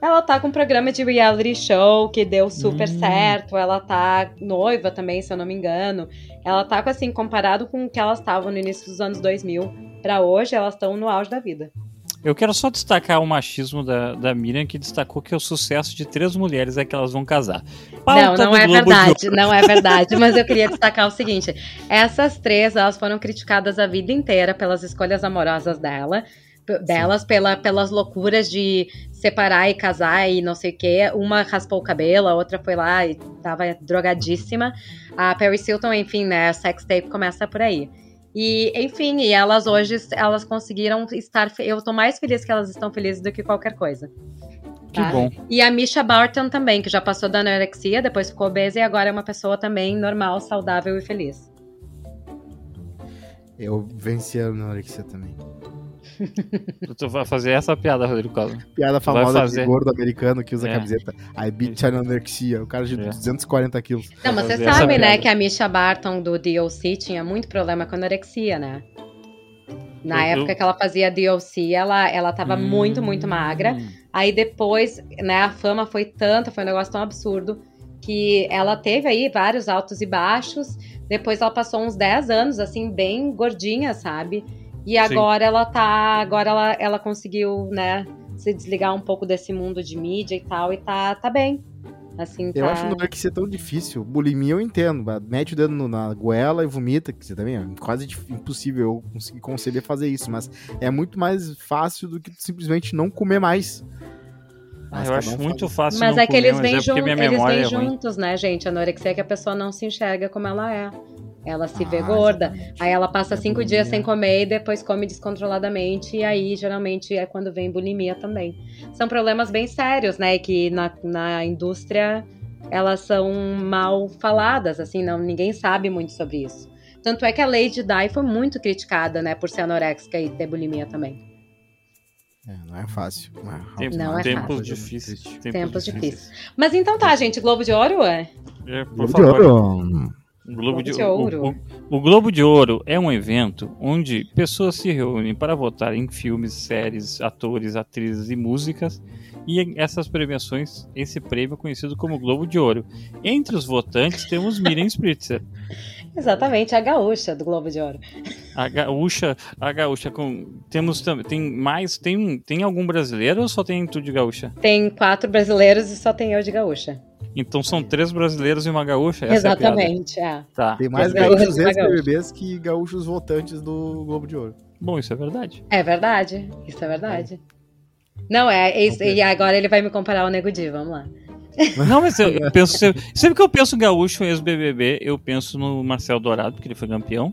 Ela tá com um programa de reality show que deu super hum. certo. Ela tá noiva também, se eu não me engano. Ela tá com, assim, comparado com o que elas estavam no início dos anos 2000 para hoje, elas estão no auge da vida. Eu quero só destacar o machismo da, da Miriam, que destacou que o sucesso de três mulheres é que elas vão casar. Pauta não, não é verdade, não é verdade. Mas eu queria *laughs* destacar o seguinte: essas três, elas foram criticadas a vida inteira pelas escolhas amorosas dela delas pela, pelas loucuras de separar e casar e não sei o que. Uma raspou o cabelo, a outra foi lá e tava drogadíssima. A Paris Hilton, enfim, né? A sex tape começa por aí. E, enfim, e elas hoje, elas conseguiram estar. Eu tô mais feliz que elas estão felizes do que qualquer coisa. Que tá? bom. E a Misha Barton também, que já passou da anorexia, depois ficou obesa e agora é uma pessoa também normal, saudável e feliz. Eu venci a anorexia também. *laughs* tu vai fazer essa piada, Rodrigo Costa. Piada famosa fazer... de gordo americano que usa é. camiseta. I beat anorexia. O cara de é. 240 quilos. Não, mas você sabe, né, que a Misha Barton do DLC tinha muito problema com anorexia, né? Na eu, época eu... que ela fazia DLC, ela, ela tava hum... muito, muito magra. Aí depois, né, a fama foi tanta, foi um negócio tão absurdo, que ela teve aí vários altos e baixos. Depois ela passou uns 10 anos, assim, bem gordinha, sabe? E agora Sim. ela tá. Agora ela, ela conseguiu, né, se desligar um pouco desse mundo de mídia e tal, e tá, tá bem. Assim, tá... Eu acho não é que ser tão difícil. Bulimia eu entendo. Mete o dedo na goela e vomita, que você também é quase impossível eu conseguir conceber fazer isso, mas é muito mais fácil do que simplesmente não comer mais. Ah, eu acho muito fácil. Mas é que eles vêm, é eles vêm é juntos, né, gente? A anorexia é que a pessoa não se enxerga como ela é. Ela se ah, vê gorda, exatamente. aí ela passa cinco bulimia. dias sem comer e depois come descontroladamente, e aí geralmente é quando vem bulimia também. São problemas bem sérios, né? Que na, na indústria elas são mal faladas, assim, não, ninguém sabe muito sobre isso. Tanto é que a Lady Di foi muito criticada, né, por ser anorexica e ter bulimia também. É, não é fácil. Não é, Tempo, não é tempos fácil. difíceis. Tempos, tempos difíceis. difíceis. Mas então tá, gente, Globo de Ouro, é? é por Globo favor. de Ouro. O Globo, de, de Ouro. O, o, o, Globo de Ouro é um evento onde pessoas se reúnem para votar em filmes, séries, atores, atrizes e músicas. E essas premiações, esse prêmio é conhecido como Globo de Ouro. Entre os votantes temos Miriam Spritzer. *laughs* Exatamente, a gaúcha do Globo de Ouro. A gaúcha, a gaúcha com temos tem mais tem tem algum brasileiro ou só tem tu de gaúcha? Tem quatro brasileiros e só tem eu de gaúcha. Então são três brasileiros e uma gaúcha? Essa Exatamente, é, é. Tá. Tem mais gaúchos BBBs que gaúchos votantes do Globo de Ouro. Bom, isso é verdade. É verdade, isso é verdade. Não, é, é isso. E agora ele vai me comparar ao Nego Di, vamos lá. *laughs* Não, mas eu, eu penso. Sempre, sempre que eu penso gaúcho ex-BBB, eu penso no Marcel Dourado, porque ele foi campeão.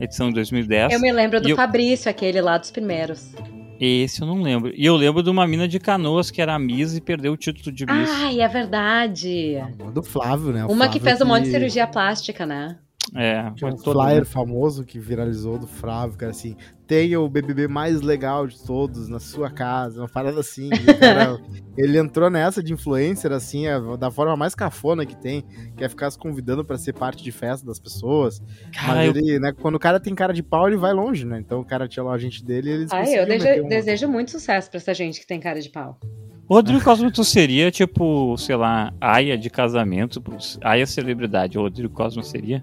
Edição de 2010. Eu me lembro do eu- Fabrício, aquele lá dos primeiros. Esse eu não lembro. E eu lembro de uma mina de canoas que era a Miss e perdeu o título de Miss. Ai, é verdade. Do Flávio, né? O Uma que Flávio fez um monte de cirurgia plástica, né? É, Tinha um foi todo flyer mundo. famoso que viralizou do Flávio, cara, assim, tenha o BBB mais legal de todos na sua casa, uma parada assim. *laughs* cara, ele entrou nessa de influencer, assim, é, da forma mais cafona que tem, que é ficar se convidando pra ser parte de festa das pessoas. Cara, Mas eu- ele, né, quando o cara tem cara de pau, ele vai longe, né? Então o cara tinha lá a gente dele e eles Ai, eu desejo, um- desejo muito sucesso pra essa gente que tem cara de pau. O Rodrigo Cosmo, tu seria tipo, sei lá, aia de casamento, aia celebridade. O Rodrigo Cosmo seria?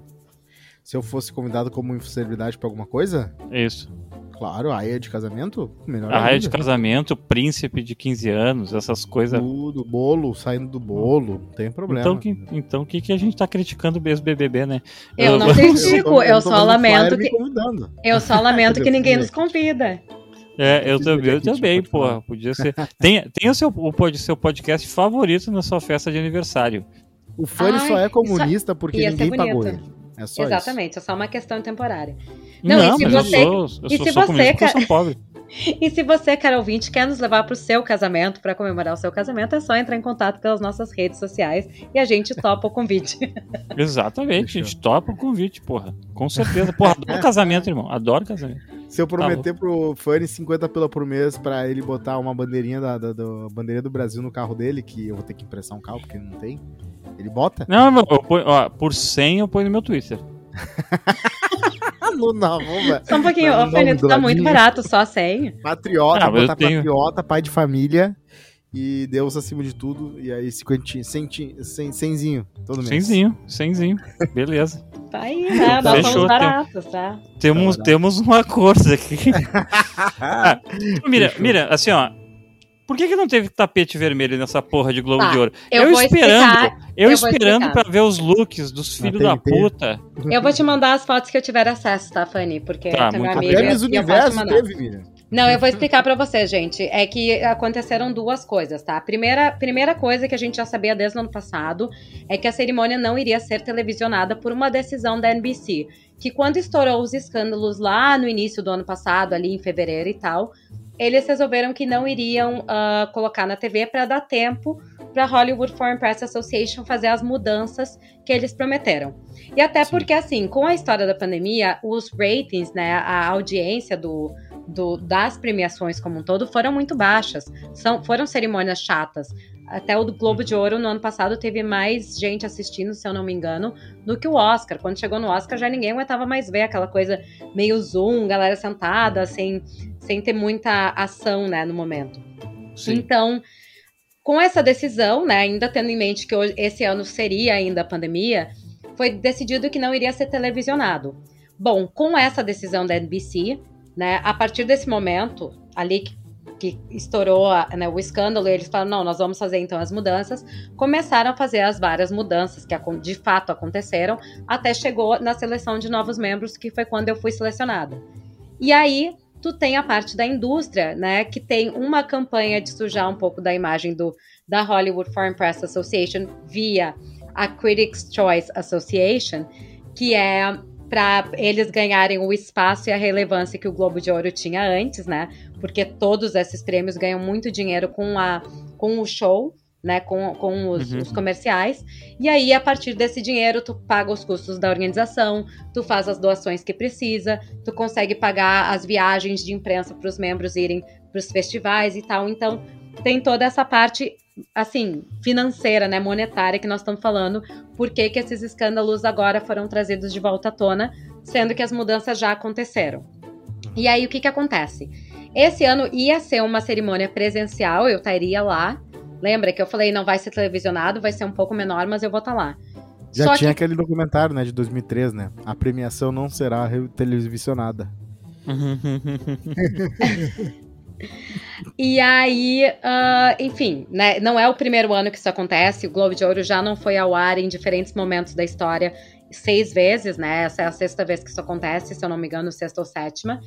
Se eu fosse convidado como celebridade pra alguma coisa, Isso. claro, aí é de casamento, melhor A aia de casamento, príncipe de 15 anos, essas coisas. Tudo, bolo, saindo do bolo, não tem problema. Então, que, então, o que, que a gente tá criticando o ex-BBB, né? Eu não Eu- critico, tô- eu tô só lamento que. Eu só lamento que ninguém nos *laughs* convida. É, eu também, eu também, porra. Podia ser. Tem, tem o seu, o pod- seu podcast favorito na sua festa de aniversário. O Fanny Ai, só é isso comunista porque ninguém pagou ele. É só Exatamente, é só uma questão temporária. Não, Não, e se mas você- eu sou, eu e sou se você, eu cara- sou pobre. *laughs* E se você, cara ouvinte, quer nos levar pro seu casamento, pra comemorar o seu casamento, é só entrar em contato pelas nossas redes sociais e a gente topa o convite. *laughs* Exatamente, a gente topa o convite, porra. Com certeza. Porra, adoro casamento, irmão. Adoro casamento. Se eu prometer pro Fanny 50 pila por mês pra ele botar uma bandeirinha da, da, da bandeirinha do Brasil no carro dele, que eu vou ter que emprestar um carro porque ele não tem, ele bota? Não, eu ponho, ó, por 100 eu ponho no meu Twitter. *laughs* Não, não, vamos, Só um pouquinho, ô Fanny, tu tá muito barato, só 100. Patriota, Ah, botar tenho- patriota, pai de família e Deus acima de tudo. E aí, cinquentinho, centinho, cem, cenzinho, todo mês. Cenzinho, cenzinho. Beleza. Tá aí, né? Nós Fechou, somos baratos, tá? Temos, Tá temos um acordo aqui. *laughs* Ah, mira, Fechou. mira, assim, ó. Por que, que não teve tapete vermelho nessa porra de Globo Tá, de Ouro? eu vou esperando, explicar, eu, eu esperando explicar. pra ver os looks dos filhos da puta. Eu vou te mandar as fotos que eu tiver acesso, tá, Fanny? Porque Tá, é meu muito amigo eu, eu te Universo mandar. teve, Miriam. Não, eu vou explicar pra vocês, gente. É que aconteceram duas coisas, tá? A primeira, primeira coisa que a gente já sabia desde o ano passado é que a cerimônia não iria ser televisionada por uma decisão da NBC. Que quando estourou os escândalos lá no início do ano passado, ali em fevereiro e tal, eles resolveram que não iriam ah, colocar na TV para dar tempo para Hollywood Foreign Press Association fazer as mudanças que eles prometeram. E até Sim. porque, assim, com a história da pandemia, os ratings, né, a audiência do, do- das premiações como um todo foram muito baixas. São, foram cerimônias chatas. Até o do Globo de Ouro no ano passado teve mais gente assistindo, se eu não me engano, do que o Oscar. Quando chegou no Oscar, já ninguém aguentava mais ver aquela coisa meio zoom, galera sentada, sem, sem ter muita ação, né, no momento. Sim. Então, com essa decisão, né, ainda tendo em mente que hoje- esse ano seria ainda a pandemia, foi decidido que não iria ser televisionado. Bom, com essa decisão da NBC, né, a partir desse momento, ali que, que estourou a- né, o escândalo, eles falaram, não, nós vamos fazer então as mudanças, começaram a fazer as várias mudanças que de fato aconteceram, até chegou na seleção de novos membros, que foi quando eu fui selecionada. E aí, tu tem a parte da indústria, né, que tem uma campanha de sujar um pouco da imagem do, da Hollywood Foreign Press Association via a Critics' Choice Association, que é para eles ganharem o espaço e a relevância que o Globo de Ouro tinha antes, né? Porque todos esses prêmios ganham muito dinheiro com, a, com o show, né? Com, com os, Uhum. os comerciais. E aí, a partir desse dinheiro, tu paga os custos da organização, tu faz as doações que precisa, tu consegue pagar as viagens de imprensa para os membros irem para os festivais e tal. Então, tem toda essa parte, assim, financeira, né, monetária que nós estamos falando. Por que, que esses escândalos agora foram trazidos de volta à tona, sendo que as mudanças já aconteceram. E aí, o que que acontece? Esse ano ia ser uma cerimônia presencial, eu estaria lá. Lembra que eu falei, não vai ser televisionado, vai ser um pouco menor, mas eu vou estar lá. Já Só tinha que aquele documentário, né, de 2003, né? A premiação não será televisionada. *laughs* E aí, ah, enfim, né, não é o primeiro ano que isso acontece. O Globo de Ouro já não foi ao ar em diferentes momentos da história seis vezes, né? Essa é a sexta vez que isso acontece, se eu não me engano, sexta ou sétima.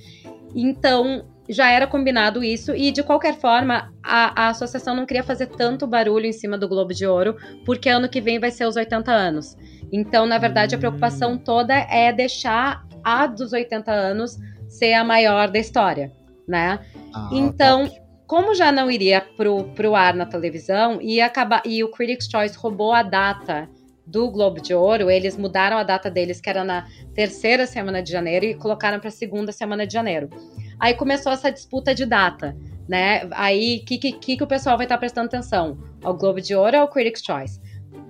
Então, já era combinado isso, e de qualquer forma, a, a, associação não queria fazer tanto barulho em cima do Globo de Ouro, porque ano que vem vai ser os 80 anos. Então, na verdade, a preocupação hum. toda é deixar a dos 80 anos ser a maior da história, né? Ah, então, top. como já não iria pro, pro ar na televisão, e, acabar, e o Critics' Choice roubou a data do Globo de Ouro, eles mudaram a data deles, que era na terceira semana de janeiro, e colocaram para a segunda semana de janeiro. Aí começou essa disputa de data, né? Aí, o que, que, que o pessoal vai estar tá prestando atenção? Ao Globo de Ouro ou ao Critics' Choice?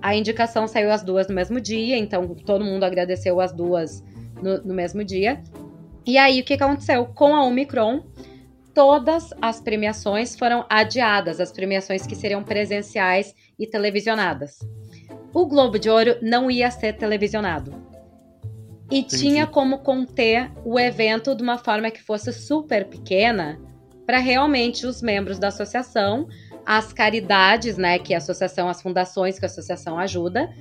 A indicação saiu as duas no mesmo dia, então todo mundo agradeceu as duas no, no mesmo dia. E aí, o que, aconteceu? Com a Omicron, todas as premiações foram adiadas, as premiações que seriam presenciais e televisionadas o Globo de Ouro não ia ser televisionado. E Entendi. tinha como conter o evento de uma forma que fosse super pequena para realmente os membros da associação, as caridades, né, que a associação, as fundações que a associação ajuda,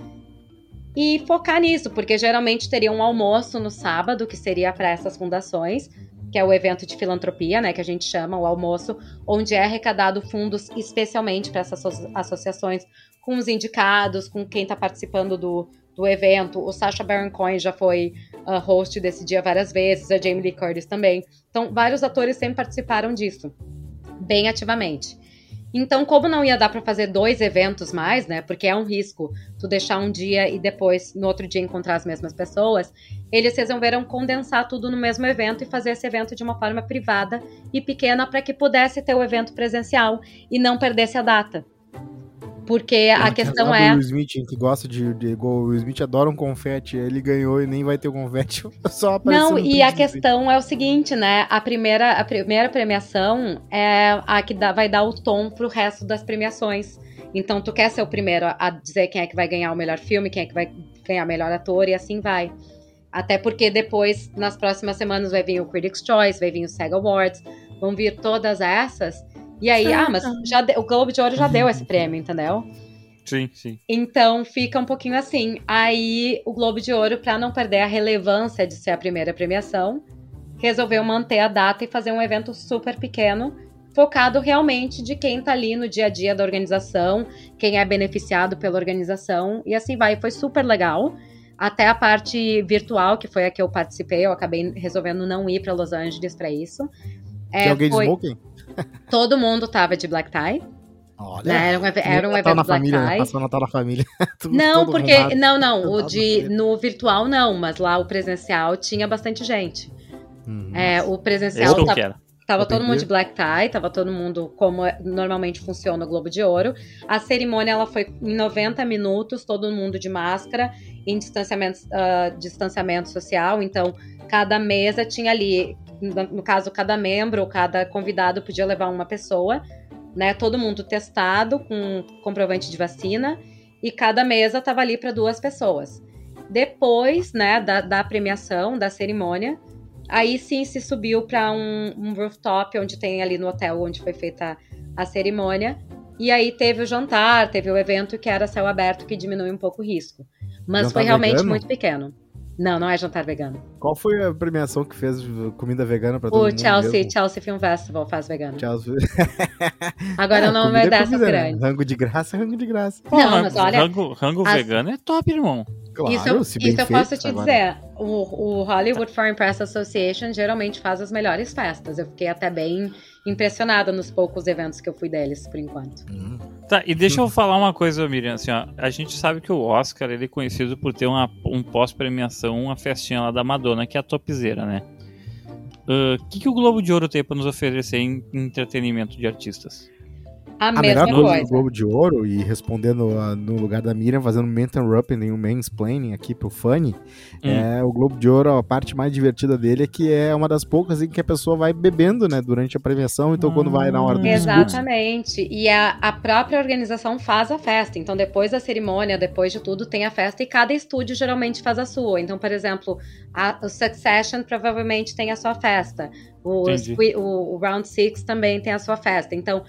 e focar nisso, porque geralmente teria um almoço no sábado que seria para essas fundações, que é o evento de filantropia, né, que a gente chama o almoço, onde é arrecadado fundos especialmente para essas associações com os indicados, com quem está participando do, do evento. O Sacha Baron Cohen já foi uh, host desse dia várias vezes, a Jamie Lee Curtis também. Então, vários atores sempre participaram disso, bem ativamente. Então, como não ia dar para fazer dois eventos mais, né? Porque é um risco tu deixar um dia e depois, no outro dia, encontrar as mesmas pessoas, eles resolveram condensar tudo no mesmo evento e fazer esse evento de uma forma privada e pequena para que pudesse ter o evento presencial e não perdesse a data. Porque a questão é. O Will Smith, que gosta de, de. O Will Smith adora um confete, ele ganhou e nem vai ter o confete, *laughs* só Não, e a questão é o seguinte, né? A primeira, a primeira premiação é a que dá, vai dar o tom pro resto das premiações. Então, tu quer ser o primeiro a dizer quem é que vai ganhar o melhor filme, quem é que vai ganhar o melhor ator, e assim vai. Até porque depois, nas próximas semanas, vai vir o Critics' Choice, vai vir o SEG Awards, vão vir todas essas. E aí, ah, mas já de, o Globo de Ouro já deu esse prêmio, entendeu? Sim, sim. Então fica um pouquinho assim. Aí o Globo de Ouro, para não perder a relevância de ser a primeira premiação, resolveu manter a data e fazer um evento super pequeno, focado realmente de quem tá ali no dia a dia da organização, quem é beneficiado pela organização, e assim vai. Foi super legal. Até a parte virtual, que foi a que eu participei, eu acabei resolvendo não ir para Los Angeles para isso. É, alguém foi... de smoking? *laughs* Todo mundo tava de black tie. Olha, né, era um, era um evento na black família, tie. Passou Natal na família. *laughs* não, porque. Arrumado. Não, não. *laughs* O de, no virtual não, mas lá o presencial tinha bastante gente. Hum, é, o presencial tava, tava todo mundo de black tie, tava todo mundo como é, normalmente funciona o Globo de Ouro. A cerimônia ela foi em 90 minutos, todo mundo de máscara, em distanciamento, uh, distanciamento social. Então, cada mesa tinha ali no caso, cada membro ou cada convidado podia levar uma pessoa, né? Todo mundo testado com comprovante de vacina e cada mesa estava ali para duas pessoas. Depois, né, da, da, premiação, da cerimônia, aí sim se subiu para um, um, rooftop onde tem ali no hotel onde foi feita a cerimônia. E aí teve o jantar, teve o evento que era céu aberto que diminui um pouco o risco. Mas jantar foi realmente vegano? muito pequeno. Não, não é jantar vegano. Qual foi a premiação que fez comida vegana pra todo o mundo? O Chelsea, mesmo? Chelsea Film Festival faz vegano. Chelsea. *laughs* Agora *laughs* é, não vai dar essa grande. Rango de graça, rango de graça. Pô, não, mas olha. Rango, rango as... vegano é top, irmão. Claro, isso, eu, isso eu posso te agora. dizer. O, o Hollywood Foreign Press Association geralmente faz as melhores festas. Eu fiquei até bem impressionada nos poucos eventos que eu fui deles, por enquanto. Hum. Tá, e deixa eu falar uma coisa, Miriam, assim, ó, a gente sabe que o Oscar, ele é conhecido por ter uma, um pós-premiação, uma festinha lá da Madonna, que é a topzeira, né? O uh, que, que o Globo de Ouro tem para nos oferecer em entretenimento de artistas? A, a mesma melhor coisa. do Globo de Ouro, e respondendo uh, no lugar da Miriam, fazendo um interrupting, um mansplaining aqui pro Fanny, hum. é o Globo de Ouro, a parte mais divertida dele é que é uma das poucas em que a pessoa vai bebendo, né, durante a premiação, então hum. quando vai na hora do Exatamente, discurso. e a, a própria organização faz a festa, então depois da cerimônia, depois de tudo, tem a festa e cada estúdio geralmente faz a sua. Então, por exemplo, a, o Succession provavelmente tem a sua festa, o, o, o Round Six também tem a sua festa. Então,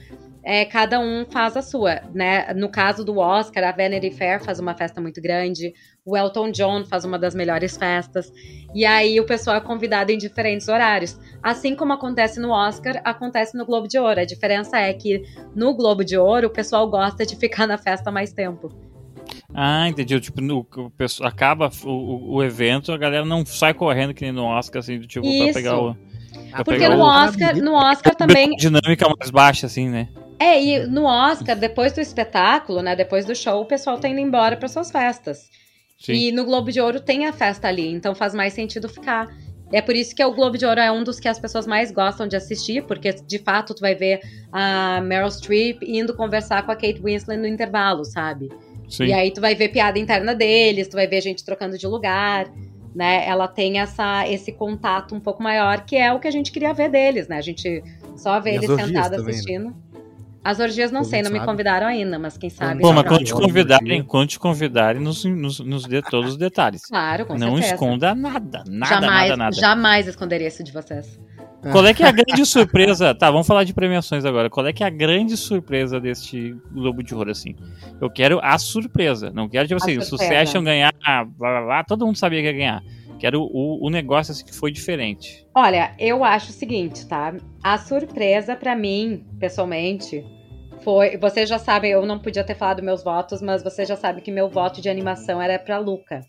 é, cada um faz a sua, né? No caso do Oscar, a Vanity Fair faz uma festa muito grande, o Elton John faz uma das melhores festas, e aí o pessoal é convidado em diferentes horários. Assim como acontece no Oscar, acontece no Globo de Ouro. A diferença é que no Globo de Ouro o pessoal gosta de ficar na festa mais tempo. Ah, entendi. Tipo, no, o pessoal, acaba o, o, evento, a galera não sai correndo que nem no Oscar, assim, tipo, Isso. pra pegar o. Porque no Oscar, no Oscar *laughs* também. Dinâmica mais baixa, assim, né? É, e no Oscar, depois do espetáculo, né? Depois do show, o pessoal tá indo embora para suas festas. Sim. E no Globo de Ouro tem a festa ali, então faz mais sentido ficar. É por isso que o Globo de Ouro é um dos que as pessoas mais gostam de assistir, porque de fato tu vai ver a Meryl Streep indo conversar com a Kate Winslet no intervalo, sabe? Sim. E aí tu vai ver piada interna deles, tu vai ver gente trocando de lugar, né? Ela tem essa, esse contato um pouco maior, que é o que a gente queria ver deles, né? A gente só vê eles sentados né? assistindo. Né? As orgias não sei, não me convidaram ainda, mas quem sabe. Bom, mas quando te convidarem, quando te convidarem, nos, nos, nos dê todos os detalhes. Claro, com não certeza. Não esconda nada, nada, jamais, nada, nada. Jamais esconderia isso de vocês. Qual é que é a grande surpresa? Tá, vamos falar de premiações agora. Qual é que é a grande surpresa deste Globo de Ouro, assim? Eu quero a surpresa. Não quero, tipo assim, o Succession ganhar, blá, blá, blá, todo mundo sabia que ia ganhar. Quero o, o negócio assim, que foi diferente. Olha, eu acho o seguinte, tá? A surpresa para mim, pessoalmente, foi. Você já sabe, eu não podia ter falado meus votos, mas você já sabe que meu voto de animação era pra Luca.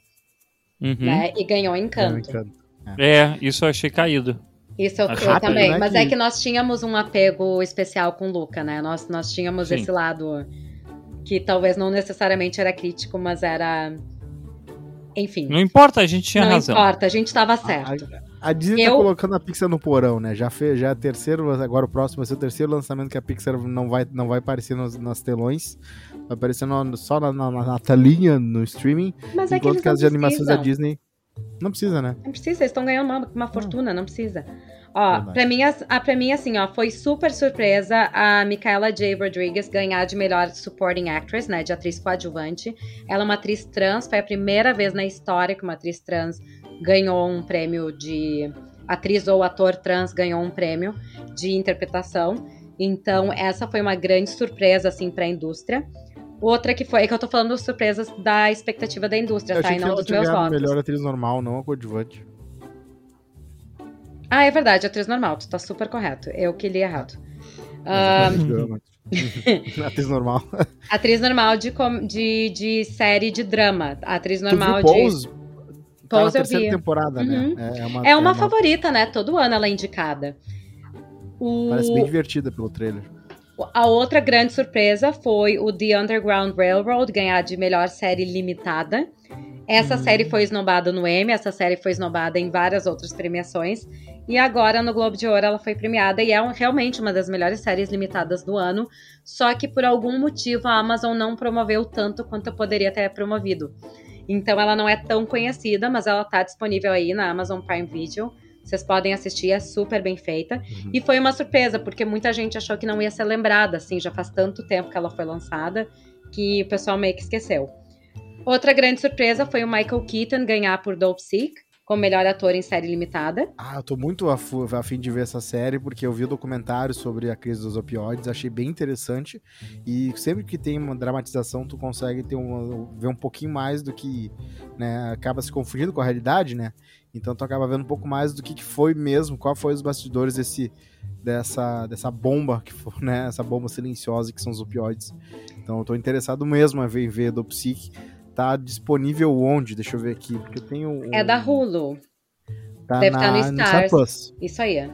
Uhum. Né? E ganhou Encanto. É. é, isso eu achei caído. Isso eu, eu também. Né, mas que... é que nós tínhamos um apego especial com Luca, né? Nós, nós tínhamos Sim. esse lado que talvez não necessariamente era crítico, mas era. Enfim. Não importa, a gente tinha não razão. Não importa, a gente estava certo. A, a Disney tá eu... tá colocando a Pixar no porão, né? Já fez, já é terceiro, agora o próximo vai ser o terceiro lançamento que a Pixar não vai, não vai aparecer nos, nas telões. Vai aparecer no, só na, na, na, telinha, no streaming. Mas é enquanto que, que as de animações da Disney. Não precisa, né? Não precisa, eles estão ganhando uma, uma fortuna, não precisa. Ó, pra mim, a, pra mim, assim, ó, foi super surpresa a Micaela J. Rodrigues ganhar de melhor supporting actress, né, de atriz coadjuvante. Ela é uma atriz trans, foi a primeira vez na história que uma atriz trans ganhou um prêmio de atriz ou ator trans ganhou um prêmio de interpretação. Então, essa foi uma grande surpresa assim para a indústria. Outra que foi, é que eu tô falando surpresas da expectativa da indústria, eu tá? E não dos meus votos. melhor atriz normal, não a coadjuvante. Ah, é verdade, atriz normal, tu tá super correto. Eu que li errado. Um... *laughs* atriz normal. atriz normal de, de, de série de drama. Atriz normal de. Pose? Tá na terceira temporada, né? uhum. né? É, uma, é uma, é uma favorita, né? Todo ano ela é indicada. O... Parece bem divertida pelo trailer. A outra grande surpresa foi o The Underground Railroad ganhar de melhor série limitada. Essa uhum. série foi esnobada no Emmy, essa série foi esnobada em várias outras premiações. E agora no Globo de Ouro ela foi premiada e é realmente uma das melhores séries limitadas do ano. Só que por algum motivo a Amazon não promoveu tanto quanto poderia ter promovido. Então ela não é tão conhecida, mas ela tá disponível aí na Amazon Prime Video. Vocês podem assistir, é super bem feita. Uhum. E foi uma surpresa, porque muita gente achou que não ia ser lembrada, assim, já faz tanto tempo que ela foi lançada, que o pessoal meio que esqueceu. Outra grande surpresa foi o Michael Keaton ganhar por Dope Sick como melhor ator em série limitada. Ah, eu tô muito a, a fim de ver essa série, porque eu vi o documentário sobre a crise dos opioides, achei bem interessante. E sempre que tem uma dramatização, tu consegue ter uma, ver um pouquinho mais do que né, acaba se confundindo com a realidade, né? Então tu acaba vendo um pouco mais do que, que foi mesmo, qual foi os bastidores desse, dessa, dessa bomba, que foi, *laughs* né? Essa bomba silenciosa que são os opioides. Então eu tô interessado mesmo em ver, ver do Psique Tá disponível onde? Deixa eu ver aqui, porque eu tenho. Um... É da Hulu. Tá Deve estar tá no Stars. No Plus. Isso aí.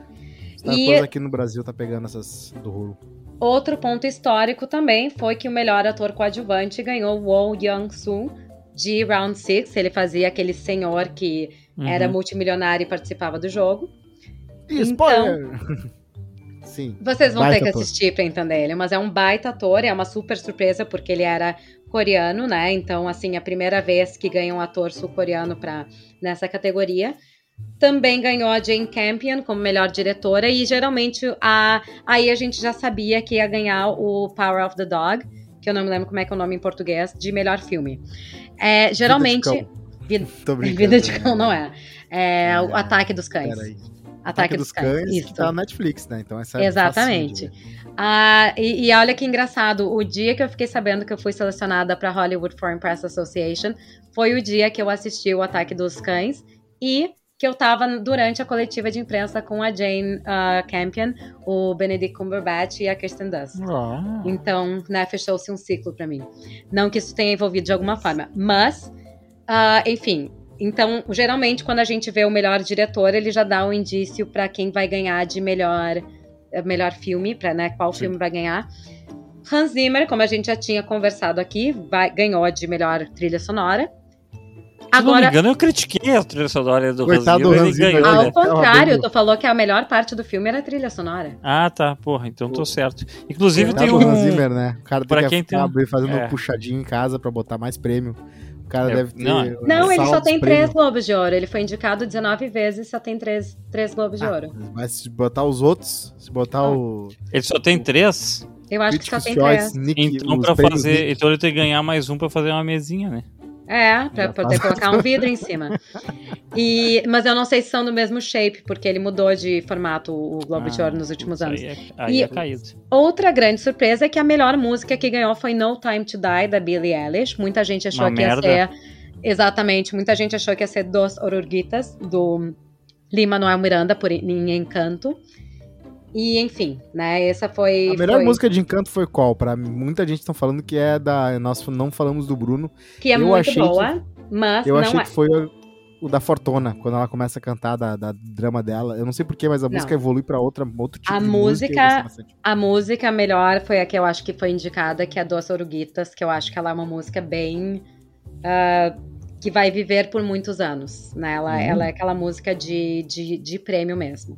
Star e... Plus aqui no Brasil tá pegando essas do Hulu. Outro ponto histórico também foi que o melhor ator coadjuvante ganhou Woo Young-soo de Round Six. Ele fazia aquele senhor que uhum. era multimilionário e participava do jogo. E spoiler! Então, Sim. Vocês vão baita ter que ator. assistir pra entender ele, mas é um baita ator, é uma super surpresa porque ele era coreano, né? Então, assim, a primeira vez que ganha um ator sul-coreano para nessa categoria. Também ganhou a Jane Campion como melhor diretora e geralmente a, aí a gente já sabia que ia ganhar o Power of the Dog, que eu não me lembro como é que é o nome em português, de melhor filme. É, geralmente Vida de Vida, *laughs* Vida de cão não é. É o Ataque dos Cães. Ataque, dos, Cães, que isso. tá na Netflix, né? Então essa é Exatamente. Ah, e, e olha que engraçado, o dia que eu fiquei sabendo que eu fui selecionada para Hollywood Foreign Press Association foi o dia que eu assisti o Ataque dos Cães e que eu tava durante a coletiva de imprensa com a Jane ah, Campion, o Benedict Cumberbatch e a Kirsten Dunst. Ah. Então, né, fechou-se um ciclo pra mim. Não que isso tenha envolvido de alguma forma, mas, ah, enfim. Então, geralmente, quando a gente vê o melhor diretor, ele já dá um indício pra quem vai ganhar de melhor, melhor filme, para né, qual filme vai ganhar. Hans Zimmer, como a gente já tinha conversado aqui, vai- ganhou de melhor trilha sonora. Se não me Agora, engano, eu critiquei a trilha sonora do Coitado Hans Zimmer, Hans Zimmer, ganhou, ao né? Tava contrário, tu falou que a melhor parte do filme era a trilha sonora. Ah, tá. Porra, então tô certo. Inclusive Coitado tem um... Hans Zimmer, né? O cara tem pra que quem tem abrir fazendo é. um puxadinho em casa pra botar mais prêmio. O cara É, deve ter. não, Não, ele só tem três Globos de Ouro. Ele foi indicado 19 vezes e só tem três, três Globos de Ah, Ouro. Mas se botar os outros, se botar Ah. o. Ele só tem três, Eu acho que só Critics' tem três. Choice, Nick, então pra fazer... Nick. Então ele tem que ganhar mais um pra fazer uma mesinha, né? É, pra Já poder tá. colocar um vidro em cima. E, mas eu não sei se são do mesmo shape, porque ele mudou de formato o Globo de Ah, Ouro nos últimos anos. Aí, é, aí E- é caído. Outra grande surpresa é que a melhor música que ganhou foi No Time to Die, da Billie Eilish. Muita gente achou Uma que ia merda. ser. Exatamente, muita gente achou que ia ser Dos Orurguitas, do Lima Manuel Miranda, por em Encanto. E, enfim, né? Essa foi. A melhor foi- música de encanto foi qual? Pra muita gente tá falando que é da. Nós não falamos do Bruno. Que é eu muito achei boa, mas Eu achei é. que foi o, da Fortuna, quando ela começa a cantar da, da drama dela. Eu não sei porquê, mas a Não. música evolui pra outra, outro tipo A de música- música. A música melhor foi a que eu acho que foi indicada, que é Dos Oruguitas, que eu acho que ela é uma música bem. ah, que vai viver por muitos anos, né? Ela, Hum. ela é aquela música de, de, de prêmio mesmo.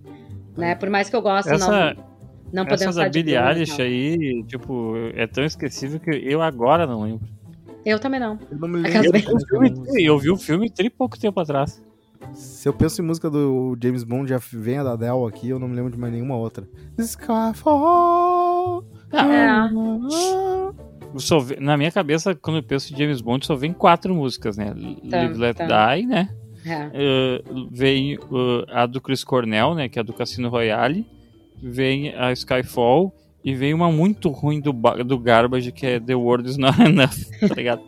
Né? Por mais que eu goste, Essa, não, não essa podemos de Billie Eilish aí, tipo, é tão esquecível que eu agora não lembro. Eu também não. Eu não me lembro. eu vi o filme tem pouco tempo atrás. Se eu penso em música do James Bond, já vem a da Adele aqui, eu não me lembro de mais nenhuma outra. Skyfall. É. Só na minha cabeça, quando eu penso em James Bond, só vem quatro músicas, né? Live Let tá. Die, né? É. Uh, vem uh, a do Chris Cornell, né? Que é do Cassino Royale. Vem a Skyfall. E vem uma muito ruim do, do Garbage, que é The World Is Not *laughs* Enough, tá ligado?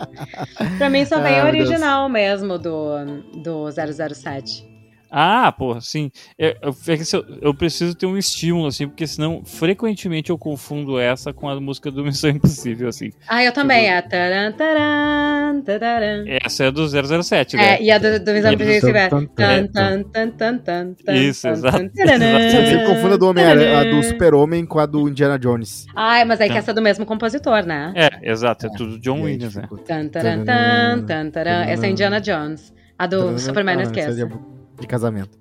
*laughs* Pra mim só vem Ah, a meu Deus. original mesmo do, do 007. Ah, pô, sim. É, eu, é eu, eu preciso ter um estímulo, assim, porque senão, frequentemente eu confundo essa com a música do Missão Impossível, assim. Ah, eu também. É. Taran, taran, tararam. Essa é do 007, né? É, e a do, do E do Impossível é. Isso, exato. Você sempre confunde a do Homem-Aranha, a do Super-Homem com a do Indiana Jones. Ai, mas é que Tá. essa é do mesmo compositor, né? É, exato, é tudo John E Williams, né? dificulta. Tan, taran, tan, tan, taran. Essa é Indiana Jones. A do Superman, não Ah, é de- casamento.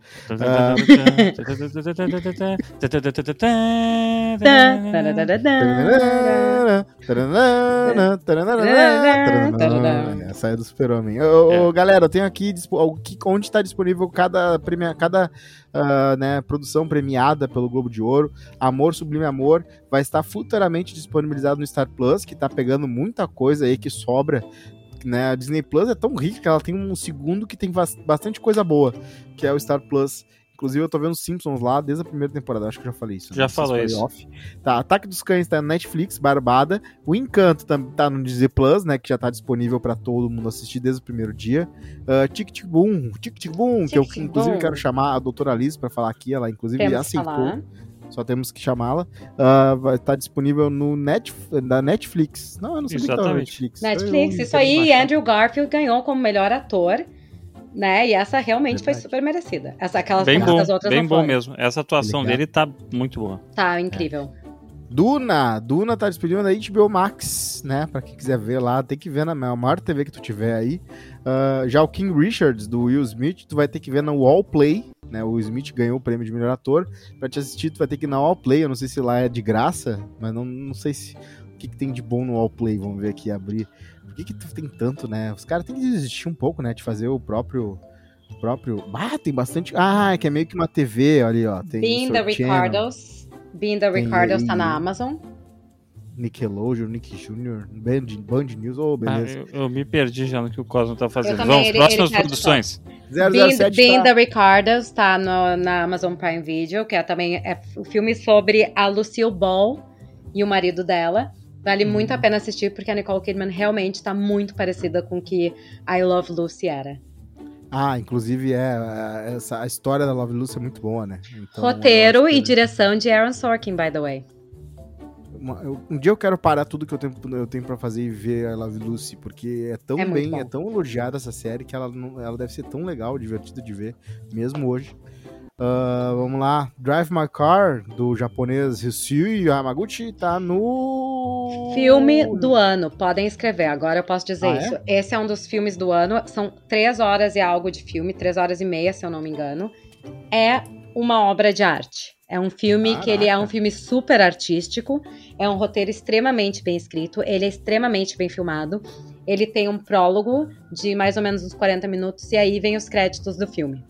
Essa é do Super-Homem. Ô, Galera, eu tenho aqui onde está disponível cada, premia, cada ah, né, produção premiada pelo Globo de Ouro. Amor Sublime Amor vai estar futuramente disponibilizado no Star Plus, que tá pegando muita coisa aí que sobra. Né? A Disney Plus é tão rica que ela tem um segundo que tem bas- bastante coisa boa, que é o Star Plus. Inclusive, eu tô vendo os Simpsons lá desde a primeira temporada, acho que eu já falei isso. Já sei se falou isso. Off. Tá, Ataque dos Cães tá no Netflix, Barbada. O Encanto tá, tá no Disney Plus, né? Que já tá disponível pra todo mundo assistir desde o primeiro dia. Uh, Tic Tic Boom, Tic Tic Boom, que eu Tic Tic inclusive Boom. quero chamar a doutora Liz pra falar aqui. Ela inclusive Temos aceitou. falar. Só temos que chamá-la. Uh, vai estar disponível no net, da Netflix. Não, eu não sabia que Exatamente. Netflix. Netflix, Eu- isso aí, eu- Andrew Garfield ganhou como melhor ator, né? E essa realmente foi Verdade. super merecida. Essa, aquelas Bem bom, das outras bem não bom foram. mesmo. Essa atuação Legal. dele tá muito boa. Tá, incrível. Duna, Duna tá disponível na HBO Max, né? Pra quem quiser ver lá, tem que ver na maior TV que tu tiver aí. Ah, já o King Richards, do Will Smith, tu vai ter que ver na Wallplay, né? O Will Smith ganhou o prêmio de melhor ator. Pra te assistir, tu vai ter que ir na Wallplay. Eu não sei se lá é de graça, mas não, não sei se o que, que tem de bom no Wallplay. Vamos ver aqui, abrir. Por que, que tu tem tanto, né? Os caras têm que desistir um pouco, né? De fazer o próprio. o próprio. Ah, tem bastante. Ah, é que é meio que uma TV, olha ali, ó. Tem Being the. Ricardos. Being the Tem Ricardos tá aí- na Amazon. Nickelodeon, Nick Jr., Band, Band News, ô, oh, beleza. Ah, eu, eu, me perdi já no que o Cosmo tá fazendo. também, Vamos, ele- próximas ele quer produções. 007 Being tá- the Ricardos tá no- na Amazon Prime Video, que é também é o filme sobre a Lucille Ball e o marido dela. Vale muito a pena assistir, porque a Nicole Kidman realmente tá muito parecida com o que I Love Lucy era. Ah, inclusive é, é, essa, a história da Love Lucy é muito boa, né? Então, Roteiro e direção de Aaron Sorkin, by the way. uma- eu- um dia eu quero parar tudo que eu tenho, eu tenho pra fazer e ver a Love Lucy, porque é tão É bem, é tão elogiada essa série que ela, não- ela deve ser tão legal, divertida de ver, mesmo hoje. Ah, vamos lá, Drive My Car, do japonês Ryusui Yamaguchi, tá no... Filme do ano, podem escrever, agora eu posso dizer Ah, é? isso. Esse é um dos filmes do ano, são três horas e algo de filme, três horas e meia, se eu não me engano. É uma obra de arte. É um filme que ele é um Caraca. filme super artístico, é um roteiro extremamente bem escrito, ele é extremamente bem filmado. Ele tem um prólogo de mais ou menos uns 40 minutos e aí vem os créditos do filme.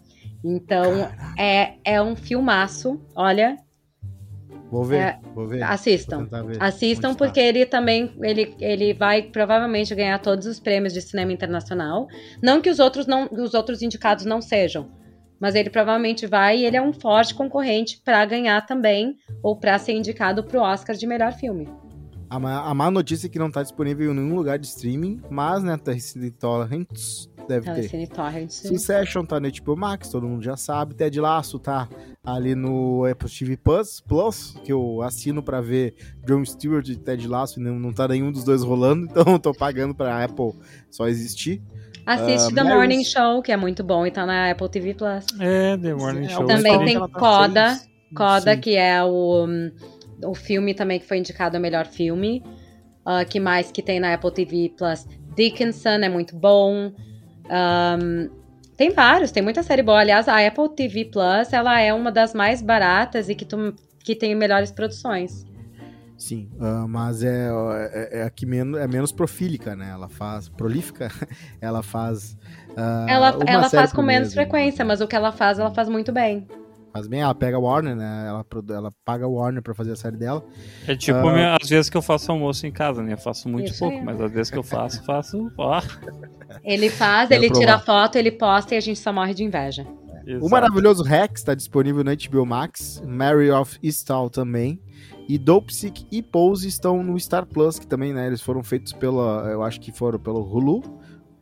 Então, é, é um filmaço. Olha, Vou ver, É, vou ver. Vou assistam. tentar ver Assistam tá. porque ele também ele, ele vai provavelmente ganhar todos os prêmios de cinema internacional. Não que os outros não os outros indicados não sejam, mas ele provavelmente vai e ele é um forte concorrente para ganhar também ou para ser indicado pro Oscar de melhor filme. A má, a má notícia é que não tá disponível em nenhum lugar de streaming, mas, né, tá deve ter. Telecine Torrent. Succession tá no HBO Max, todo mundo já sabe. Ted Lasso tá ali no Apple TV Plus, Plus que eu assino pra ver John Stewart e Ted Lasso e não, não tá nenhum dos dois rolando, *laughs* então eu tô pagando pra Apple só existir. Assiste Ah, The Mary's- Morning Show, que é muito bom e tá na Apple TV Plus. É, The Morning Show. Também tem tá Coda, seis. Coda, Sim. que é o, o filme também que foi indicado a melhor filme. Ah, que mais que tem na Apple TV Plus? Dickinson é muito bom. Ahn, tem vários, tem muita série boa. Aliás, a Apple TV Plus ela é uma das mais baratas e que, tu- que tem melhores produções. Sim, ah, mas é, é, é a que menos, é menos profílica, né? Ela faz. Prolífica? *laughs* ela faz. ah, ela ela faz com menos né? frequência, mas o que ela faz, ela faz muito bem. Faz bem, ela pega a Warner, né? Ela, ela paga a Warner pra fazer a série dela. É tipo Ah. minha- às vezes que eu faço almoço em casa, né? Eu faço muito Isso pouco, aí. mas às vezes que eu faço, faço. Ó, Ele faz, Quero ele tira foto, ele posta e a gente só morre de inveja. O exato. maravilhoso Rex está disponível no HBO Max, Mary of Eastall também, e Dopesick e Pose estão no Star Plus, que também, né, eles foram feitos pela, eu acho que foram pelo Hulu,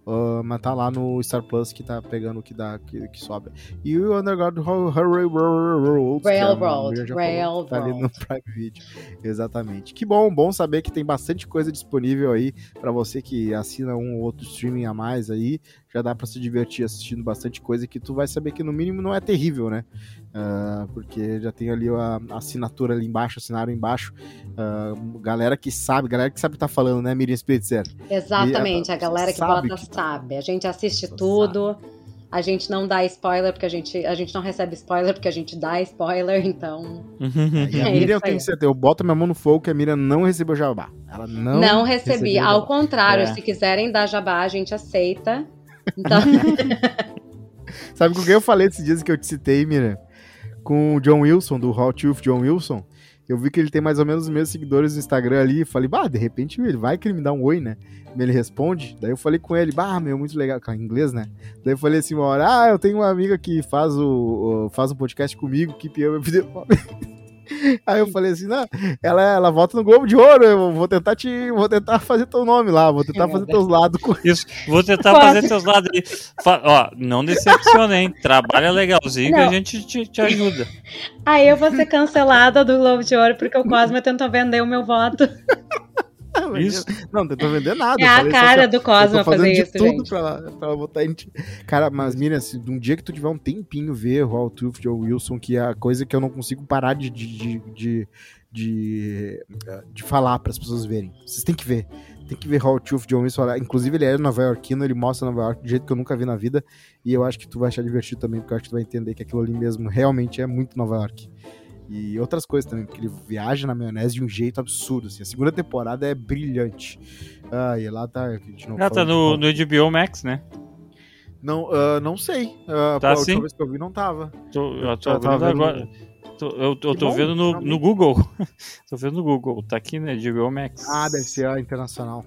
ah, mas tá lá no Star Plus que tá pegando o que dá, que, que sobe. E o Underground Railroad, é Railroad, já falou, tá ali no Railroad. Prime Video, exatamente. Que bom, bom saber que tem bastante coisa disponível aí para você que assina um ou outro streaming a mais aí, já dá pra se divertir assistindo bastante coisa que tu vai saber que no mínimo não é terrível, né? Ah, porque já tem ali a, a assinatura ali embaixo, assinaram embaixo. Ah, galera que sabe, galera que sabe tá falando, né, Miriam Spitzer? Exatamente, E, a galera que sabe bota que- sabe. A gente assiste Só tudo. A gente não dá spoiler porque a gente, a gente não recebe spoiler porque a gente dá spoiler, então. E a *laughs* É Miriam, eu tenho certeza, eu boto minha mão no fogo que a Miriam não recebeu jabá. Ela não, Não, recebi. Ao contrário, É. se quiserem dar jabá, a gente aceita. Então, *laughs* Sabe com quem eu falei esses dias que eu te citei, Miriam? Com o John Wilson, do Hot Youth John Wilson. Eu vi que ele tem mais ou menos os meus seguidores no Instagram ali. E falei, bah, de repente ele vai que ele me dá um oi, né? Ele responde. Daí eu falei com ele, bah, meu, muito legal. Em inglês, né? Daí eu falei assim, uma hora, ah, eu tenho uma amiga que faz o, o- faz um podcast comigo, que ama video. *laughs* Aí eu falei assim, não, ela, ela volta no Globo de Ouro, eu vou tentar te. Vou tentar fazer teu nome lá, vou tentar fazer teus lados com *laughs* Isso, vou tentar Quase. fazer teus lados ó, não decepciona, hein? Trabalha legalzinho que Não. a gente te, te ajuda. aí eu vou ser cancelada do Globo de Ouro porque o Cosmo tentou vender o meu voto. *laughs* *laughs* Isso. Não, não tentou vender nada. É a assim, cara do Eu Cosmo tô fazendo fazer de isso, tudo gente. pra, pra botar. Cara, mas Miriam, se um dia que tu tiver um tempinho ver o Truth de Wilson, que é a coisa que eu não consigo parar de, de, de, de, de, de falar para as pessoas verem. Vocês têm que ver. Tem que ver Hall Truth John Wilson. Inclusive, ele é nova iorquino, ele mostra Nova York de jeito que eu nunca vi na vida. E eu acho que tu vai achar divertido também, porque eu acho que tu vai entender que aquilo ali mesmo realmente é muito Nova York. E outras coisas também, porque ele viaja na maionese de um jeito absurdo. Assim. A segunda temporada é brilhante. Ah, e lá tá. A gente não Ah, tá no, no HBO Max, né? Não, ah, não sei. Ah, Tá a última sim? vez que eu vi não tava. Tô, eu tô Eu tava vendo agora. Tô eu, eu tô bom, vendo no, no Google. *laughs* tô vendo no Google. Tá aqui, né? HBO Max. Ah, deve ser a internacional.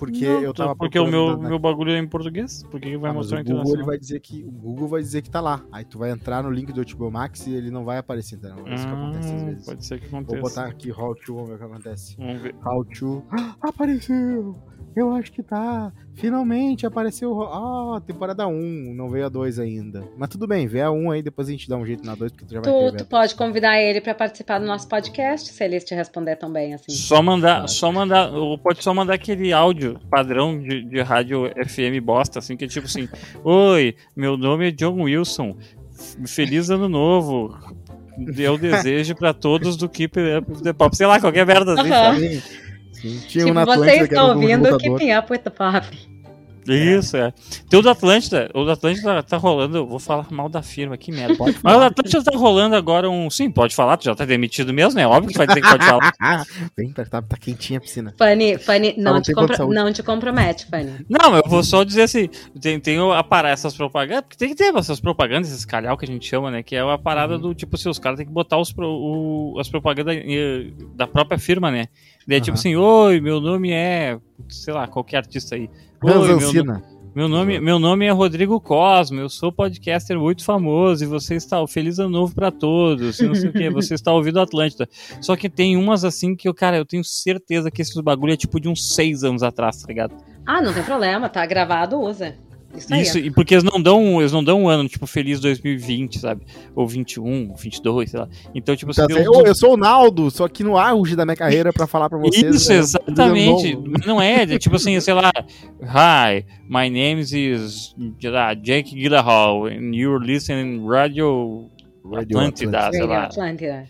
Porque Não, eu tava Porque o meu, na- meu bagulho é em português. Por que que vai Ah, mostrar o Google ele internacional? vai dizer que o Google vai dizer que tá lá. Aí tu vai entrar no link do HBO Max e ele não vai aparecer, entendeu? É isso que acontece às vezes. Pode ser que Vou aconteça. botar aqui How to, vamos ver o que acontece. Vamos ver. How to. Ah, *gasps* apareceu! Eu acho que tá. Finalmente apareceu. Ah, temporada 1. Não veio a 2 ainda. Mas tudo bem, vê a 1 aí, depois a gente dá um jeito na 2, porque tu já vai Tu, ter. tu pode convidar ele pra participar do nosso podcast, se ele te responder tão bem assim. Só mandar, Claro. só mandar, ou pode só mandar aquele áudio padrão de, de rádio FM bosta, assim, que é tipo assim: *laughs* Oi, meu nome é John Wilson, feliz ano novo. Eu desejo pra todos do Keep the Pop, sei lá, qualquer merda assim, Aham. Sim. Tinha Tipo, um vocês estão ouvindo lutador. Keeping Up with the Pop. Isso, é. Tem o do Atlântida, o do Atlântida tá rolando, eu vou falar mal da firma, que merda. Pode Mas o Atlântida tá rolando agora um. Sim, pode falar, tu já tá demitido mesmo, né? Óbvio que vai dizer que pode falar. *laughs* Vem, tá, tá, quentinha a piscina. Fanny, Fanny não, não te compro- não te compromete, Fanny. Não, eu vou só dizer assim, tem, tem o- a parar essas propagandas, porque tem que ter essas propagandas, esses calhau que a gente chama, né? Que é a parada Uhum. do tipo assim, os caras têm que botar os pro- o- as propagandas eh, da própria firma, né? Daí é tipo assim, oi, meu nome é, sei lá, qualquer artista aí. Ranzancina. meu nome, meu nome é Rodrigo Cosmo, eu sou podcaster muito famoso e você está, feliz ano novo pra todos, não sei o que, você está ouvindo Atlântida. Só que tem umas assim que eu, cara, eu tenho certeza que esses bagulho é tipo de uns seis anos atrás, tá ligado? Ah, não tem problema, tá gravado, usa. Isso aí. Isso, e porque eles não dão, eles não dão um ano, tipo, feliz 2020, sabe? Ou 21, 22, sei lá. Então, tipo, Então, assim, eu, eu sou o Naldo, só que no auge da minha carreira pra falar pra vocês. Isso, né, exatamente. Não é, é tipo assim, sei lá. Hi, my name is lá, Jake Gyllenhaal and you're listening Radio Radio Atlântida, Atlântida.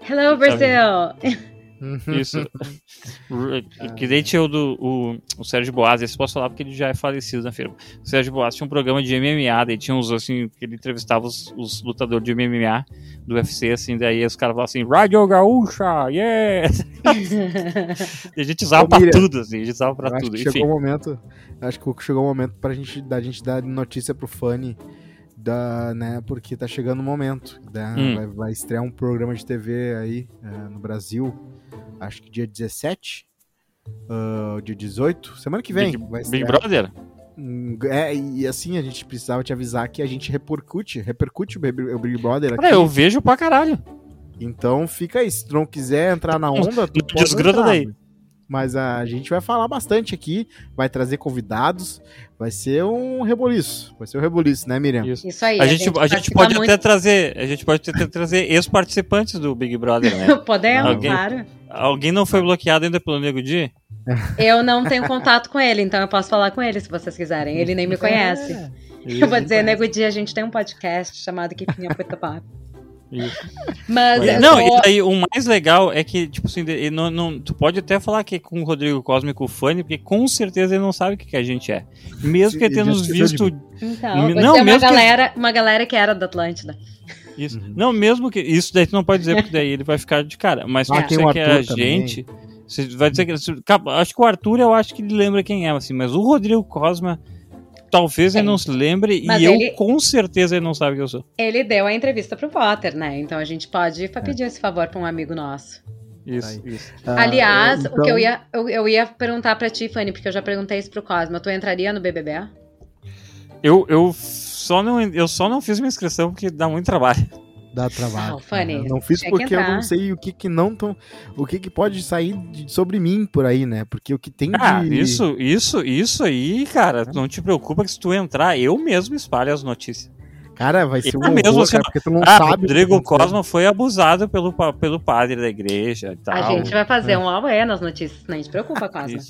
Hello, Brasil! Uhum. Isso. *laughs* que daí tinha o do o, o Sérgio Boas, esse posso falar porque ele já é falecido na firma. O Sérgio Boas tinha um programa de MMA, daí tinha uns assim, que ele entrevistava os, os lutadores de MMA do UFC, assim, daí os caras falavam assim, Radio Gaúcha, yeah! *laughs* A gente usava Ô, pra Miriam, tudo, assim, a gente usava pra tudo. Enfim. chegou o momento. Acho que chegou o momento pra gente, da gente dar notícia pro Fanny. Da, né, porque tá chegando o momento. né, Hum. vai, vai estrear um programa de TV aí eh, no Brasil. Acho que dia 17. ah, dia 18. Semana que vem. Big, vai Big. Brother? Hum, É, e assim, a gente precisava te avisar que a gente repercute, repercute o Big, Brother aqui. Cara, eu vejo pra caralho. Então fica aí. Se tu não quiser entrar na onda, tu pode Desgruda entrar, daí. Mas a gente vai falar bastante aqui, vai trazer convidados, vai ser um reboliço. Vai ser um reboliço, né, Miriam? Isso. Isso aí. A gente, a gente pode muito- até trazer, a gente pode até trazer ex-participantes do Big Brother, né? *laughs* Podemos, Alguém- claro. Alguém não foi bloqueado ainda pelo Nego Di? Eu não tenho contato com ele, então eu posso falar com ele se vocês quiserem. Ele nem me conhece. É. Eu vou dizer, Nego Dia, a gente tem um podcast chamado Up with the Pop. Isso. Mas eu Não, e daí o mais legal é que, tipo assim, ele não, não- tu pode até falar que é com o Rodrigo Cosme e com o Fanny, porque com certeza ele não sabe o que, que a gente é. Mesmo que de visto. Então, Não, dizer uma mesmo que- galera, uma galera que era da Atlântida. Isso. Uhum. Não, mesmo que. Isso daí tu não pode dizer, porque daí ele vai ficar de cara. Mas Ah, o que é a também. gente. Você vai dizer que. Acho que o Arthur, eu acho que ele lembra quem é, assim, mas o Rodrigo Cosma. Talvez ele Sim. não se lembre, Mas e eu ele- com certeza ele não sabe quem eu sou. Ele deu a entrevista pro Potter, né? Então a gente pode É. pedir esse favor pra um amigo nosso. Isso, isso. Ah, Aliás, então- o que eu ia, eu, eu ia perguntar pra ti, Fanny, porque eu já perguntei isso pro Cosma. Tu entraria no BBB? Eu, eu, só não, eu só não fiz minha inscrição porque dá muito trabalho. Dá trabalho. Ah, Fanny, Eu não fiz porque eu não sei o que que não tão, o que que pode sair de- sobre mim por aí, né? Porque o que tem Ah, de isso, isso, isso aí, cara, não te preocupa que se tu entrar, eu mesmo espalho as notícias. cara vai ser Eu um mesmo, horror, assim, cara, porque tu não ah, sabe. Rodrigo. Cosma foi abusado pelo, pelo padre da igreja e tal. A gente vai fazer É. um auê nas notícias, não se preocupa, Cosma.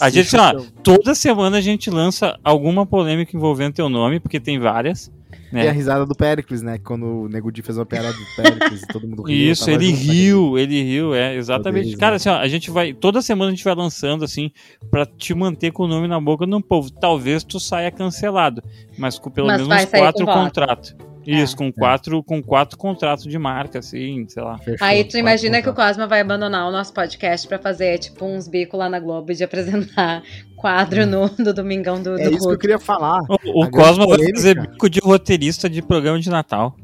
A gente, ó, chatão. toda semana a gente lança alguma polêmica envolvendo teu nome, porque tem várias. Tem a risada do Pericles, né? Quando o Nego Di fez uma piada do Pericles e todo mundo riu. Isso, ele junto riu, ele riu, é, exatamente. Cara, né? assim, ó, a gente vai, toda semana a gente vai lançando, assim, pra te manter com o nome na boca do povo. Talvez tu saia cancelado, mas com pelo Mas menos quatro contratos. Isso, É. com quatro, com quatro contratos de marca, assim, sei lá. Fechou, Aí tu imagina que o. Cosma vai abandonar o nosso podcast pra fazer, tipo, uns bicos lá na Globo de apresentar *laughs* quadro no, do Domingão do, do É isso que eu Hulk. queria falar. O, o Cosma vai fazer bico de roteirista de programa de Natal.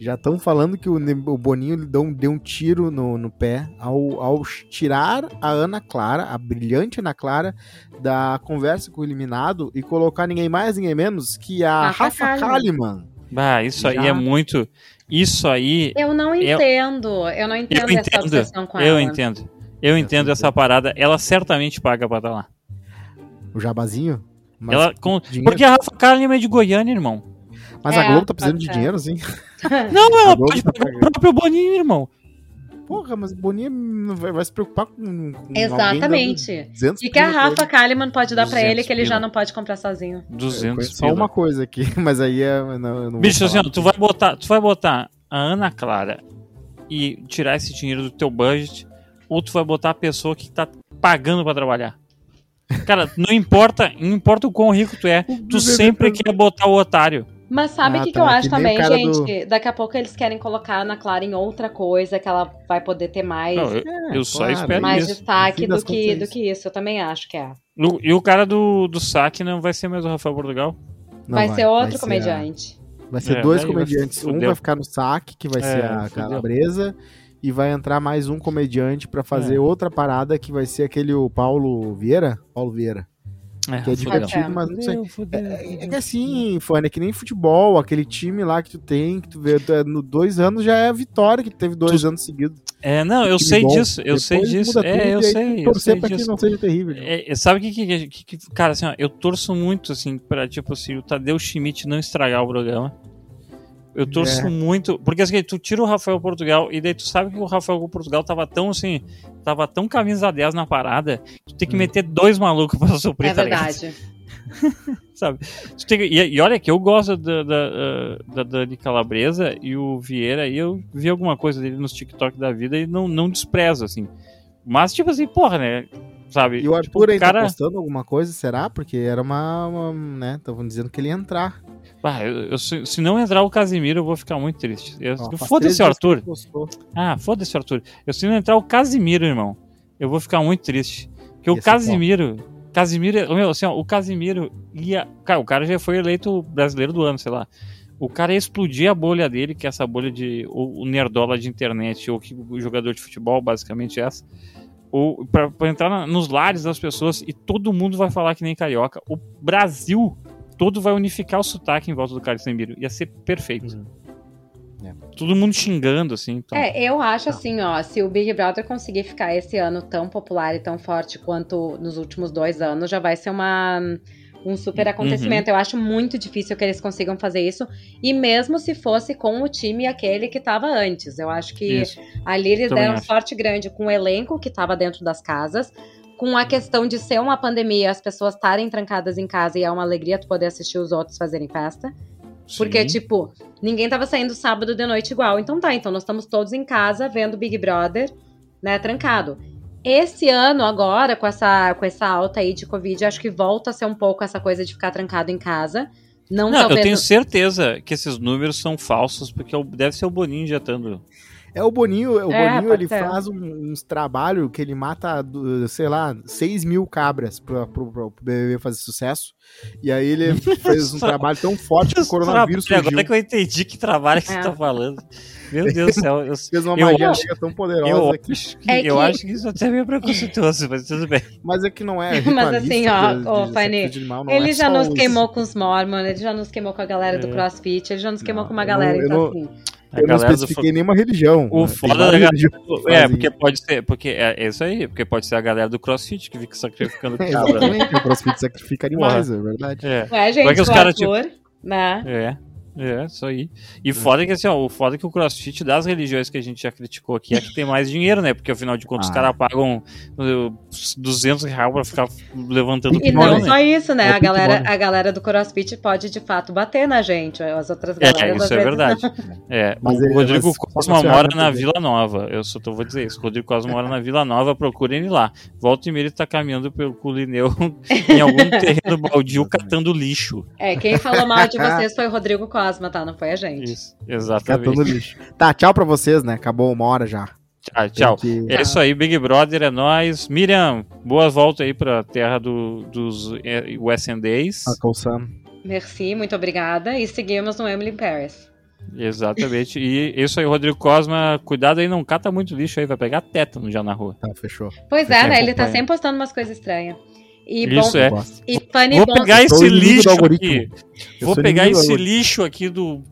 Já estão falando que o, o Boninho deu um, deu um tiro no, no pé ao, ao tirar a Ana Clara, a brilhante Ana Clara, da conversa com o eliminado e colocar ninguém mais, ninguém menos que a Rafa Rafa Kalimann. Kalimann. Bah, isso aí Já. é muito. Isso aí. Eu não Eu- entendo. Eu não entendo, Eu essa entendo. obsessão com Eu ela. entendo. Eu entendo essa parada. Ela certamente paga pra estar lá. O Jabazinho. Mas, Ela, com- Porque a Rafa Kalimann é de Goiânia, irmão. mas É, a Globo tá precisando de dinheiro, assim. Não, ela pode tá pagar o próprio Boninho, irmão. Porra, mas o Boninho não vai, vai se preocupar com. com Exatamente. alguém dando 200 E que a Rafa Kalimann pode dar pra 200 ele que ele já pila. não pode comprar sozinho. ele. Eu 200 conheço só pila. uma coisa aqui, *laughs* mas aí é. Não, eu não Bicho, assim, ó, tu vai botar, tu vai botar a Ana Clara e tirar esse dinheiro do teu budget, ou tu vai botar a pessoa que tá pagando pra trabalhar. Cara, não importa, não importa o quão rico tu é, *laughs* tu sempre quer botar o otário. Mas sabe o Ah, que, que tá, eu acho que também, gente? Daqui a pouco eles querem colocar a Ana Clara em outra coisa, que ela vai poder ter mais, Não, eu, É, eu só claro. espero mais isso. destaque No fim do que, é do isso. que isso. Eu também acho que é. O- E o cara do, do saque não vai ser mais o Rafael Portugal? Não vai, ser outro vai a- comediante. Vai ser É, dois vai- comediantes. Um fudeu. vai ficar no saque, que vai É, ser a fudeu. Calabresa. E vai entrar mais um comediante pra fazer É. outra parada que vai ser aquele o Paulo Vieira. Paulo Vieira. Que é divertido, mas não sei. É, é que assim, Fone, é que nem futebol, aquele time lá que tu tem, que tu vê, tu é- no dois anos já é a vitória, que tu teve dois anos seguidos. É, não, eu sei bom. disso, eu sei Depois disso. muda tudo É, eu sei, que eu torcer sei pra que disso. não seja terrível. É, sabe o que, que, que- que- Cara, assim, ó, eu torço muito, assim, pra, tipo assim, o Tadeu Schmidt não estragar o programa. Eu torço É. muito. Porque assim, tu tira o Rafael Portugal e daí tu sabe que o Rafael Portugal tava tão assim. Tava tão camisa 10 na parada. Tu tem que Hum. meter dois malucos pra suprir, É tá verdade. *laughs* Sabe? Tu tem que- e, e olha que eu gosto da, da, ah, da Dani Calabresa e o Vieira e eu vi alguma coisa dele nos TikTok da vida e não, não desprezo, assim. Mas, tipo assim, porra, né? Sabe? E o Tipo, Arthur aí cara... tá postando alguma coisa, será? Porque era uma, uma né, estavam dizendo que ele ia entrar. Ah, eu- eu- se, se não entrar o Casimiro, eu vou ficar muito triste. Foda-se o Arthur. Ah, foda-se o Arthur. Eu, se não entrar o Casimiro, irmão, eu vou ficar muito triste. Porque o Casimiro. Casimiro, meu, assim, ó, o Casimiro ia. Cara, o cara já foi eleito brasileiro do ano, sei lá. O cara ia explodir a bolha dele, que é essa bolha de. O, o nerdola de internet, ou que o jogador de futebol, basicamente é essa. Ou pra, pra entrar na- nos lares das pessoas e todo mundo vai falar que nem carioca. O Brasil todo vai unificar o sotaque em volta do Casimiro. Ia ser perfeito. Uhum. É. Todo mundo xingando, assim. Então... É, eu acho assim, ó, se o Big Brother conseguir ficar esse ano tão popular e tão forte quanto nos últimos dois anos, já vai ser uma, um super acontecimento. Uhum. Eu acho muito difícil que eles consigam fazer isso. E mesmo se fosse com o time aquele que tava antes. Eu acho que Isso. ali eles Também deram acho. sorte grande com o elenco que tava dentro das casas. Com a questão de ser uma pandemia, as pessoas estarem trancadas em casa e é uma alegria tu poder assistir os outros fazerem festa. Porque, Sim. tipo, ninguém tava saindo sábado de noite igual. Então tá, então nós estamos todos em casa vendo Big Brother, né, trancado. Esse ano, agora, com essa, com essa alta aí de Covid, acho que volta a ser um pouco essa coisa de ficar trancado em casa. Não, Não, talvez. eu tenho certeza que esses números são falsos, porque o- deve ser o Boninho injetando. É o Boninho, o É, Boninho ele ser. faz um- uns trabalhos que ele mata, sei lá, 6 mil cabras pra, pro, pro BBB fazer sucesso. E aí ele *laughs* fez um trabalho tão forte que o coronavírus surgiu. Agora que eu entendi que trabalho que É. você tá falando. Meu Deus do céu. Eu, Fez uma Eu magia nega tão poderosa eu, que... acho que, É eu acho que isso até é meio preconceituoso, mas tudo bem. Mas é que não é *laughs* Mas assim, ó, de- ô, de Fanny, de animal, não Ele é já nos os- queimou com os Mormon, ele já nos queimou com a galera do É. CrossFit, ele já nos queimou Não, com uma eu galera. não- eu então, não- assim. A Eu não galera do especifiquei nenhuma religião. O né? foda da que É, porque pode ser, porque é, é isso aí, porque pode ser a galera do CrossFit que fica sacrificando É, *laughs* cabra. né? Exatamente, o CrossFit sacrifica animais, é verdade. É, Ué, gente, Como é que os o caras, tipo- né? é. É, isso aí. E foda que assim, ó, o foda é que o crossfit das religiões que a gente já criticou aqui é que tem mais dinheiro, né? Porque afinal de contas os Ah. caras pagam uh, 200 reais pra ficar levantando E não né? só isso, né? É a, galera, Money. a galera do CrossFit pode de fato bater na gente. As outras É, isso é verdade. *laughs* É, Mas o ele- Rodrigo mas Cosma mora na também. Vila Nova. Eu só tô, vou dizer isso. O Rodrigo Cosma mora na Vila Nova, procurem ele lá. Volta e meia ele tá caminhando pelo Culineu *laughs* em algum terreno baldio catando lixo. É, quem falou mal de *laughs* vocês foi o Rodrigo Cosma, tá? Não foi a gente. Isso, exatamente. lixo. Tá, tchau pra vocês, né? Acabou uma hora já. Tchau, tchau. Que- É isso aí, Big Brother, é nóis. Miriam, boa volta aí pra terra do, dos é, West End Days. Uncle Sam. Merci, muito obrigada. E seguimos no Emily Paris. Exatamente. E isso aí, Rodrigo Cosma, cuidado aí, não cata muito lixo aí, vai pegar tétano já na rua. Tá, fechou. Pois Você é, né? Ele tá sempre postando umas coisas estranhas. E Isso bom, é. E funny Vou pegar sou esse lixo aqui. Vou pegar esse lixo aqui do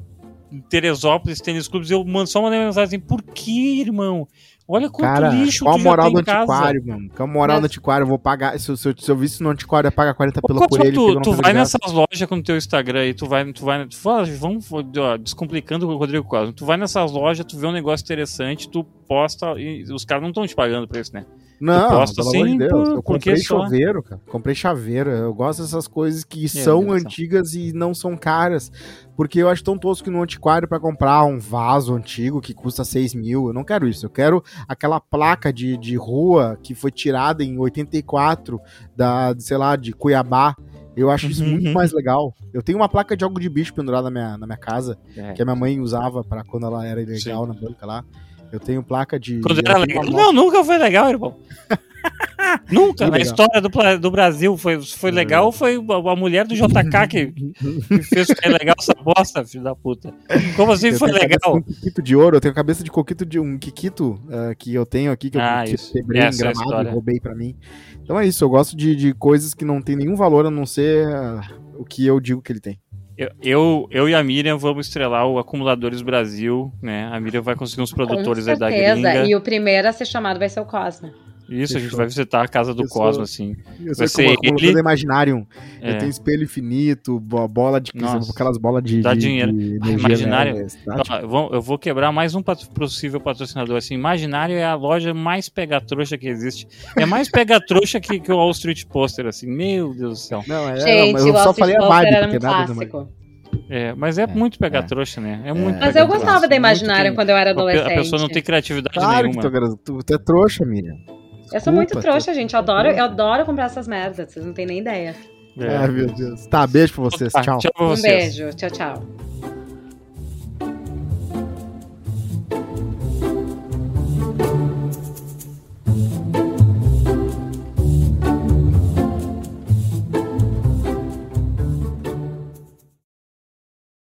Teresópolis Tênis Clubes e eu mando só uma mensagem assim, por que, irmão? Olha quanto Cara, lixo qual a moral tem do em casa. antiquário, mano? Qual a moral Mas- do antiquário? Eu vou pagar. Se, eu- se, eu- se eu visse no antiquário, eu ia pagar 40 Ô, pila por ele. tu, tu vai nessas lojas com o teu Instagram e tu vai, tu vai, tu fala, vamos, ó, descomplicando o Rodrigo Cosma. Tu vai nessas lojas, tu vê um negócio interessante, tu posta e os caras não estão te pagando por isso, né? Não, posta pelo amor de Deus. eu comprei só- chaveiro, cara. Comprei chaveiro. Eu gosto dessas coisas que É, são antigas e não são caras. Porque eu acho tão tosco que no antiquário pra comprar um vaso antigo que custa 6 mil. Eu não quero isso. Eu quero aquela placa de, de rua que foi tirada em 84 da, sei lá, de Cuiabá. Eu acho isso Uhum, muito uhum. mais legal. Eu tenho uma placa de algo de bicho pendurada na minha, na minha casa, É. que a minha mãe usava para quando ela era ilegal na banca lá. Eu tenho placa de. Quando eu era legal. Não, nunca foi legal, irmão. *laughs* nunca. Que Na legal. história do, do Brasil foi, foi legal, foi a, mulher do JK que, que fez que é legal essa bosta, filho da puta. Como assim Eu foi legal? Um quiquito de ouro, eu tenho a cabeça de coquito de um quiquito ah, que eu tenho aqui, que eu Ah, que isso. quebrei em Essa é a gramado e roubei pra mim. Então é isso, eu gosto de, de coisas que não tem nenhum valor a não ser ah, o que eu digo que ele tem. Eu, eu, eu e a Miriam vamos estrelar o Acumuladores Brasil, né? A Miriam vai conseguir uns produtores aí da certeza. gringa. E o primeiro a ser chamado vai ser o Cosma. Isso, a gente Fechou. vai visitar a casa do Eu sou- Cosmo, assim. Eu Vai ser como ele- Imaginarium. É. Eu tenho espelho infinito, bo- bola de Nossa. aquelas bolas de, Dá de- dinheiro. de Ah, energia, Imaginário. né, eu, vou, quebrar mais um possível patrocinador. Assim, Imaginário é a loja mais pega-trouxa que existe. É mais pega-trouxa que, que o Wall Street Poster, assim. Meu Deus do céu. Não, é, não, Gente, mas o eu só falei a vibe, era porque um clássico. É, mas é, muito pega-trouxa, né? É muito Mas eu gostava da Imaginário quando eu era adolescente. A pessoa não tem criatividade Claro que nenhuma. tu, cara, tu, tu é trouxa, Miriam. Eu sou muito Desculpa, trouxa, gente. Eu adoro, eu adoro comprar essas merdas. Vocês não têm nem ideia. É. Ai, meu Deus. Tá, beijo pra vocês. Tá, Tchau. Tchau pra Um vocês. beijo. Tchau, tchau.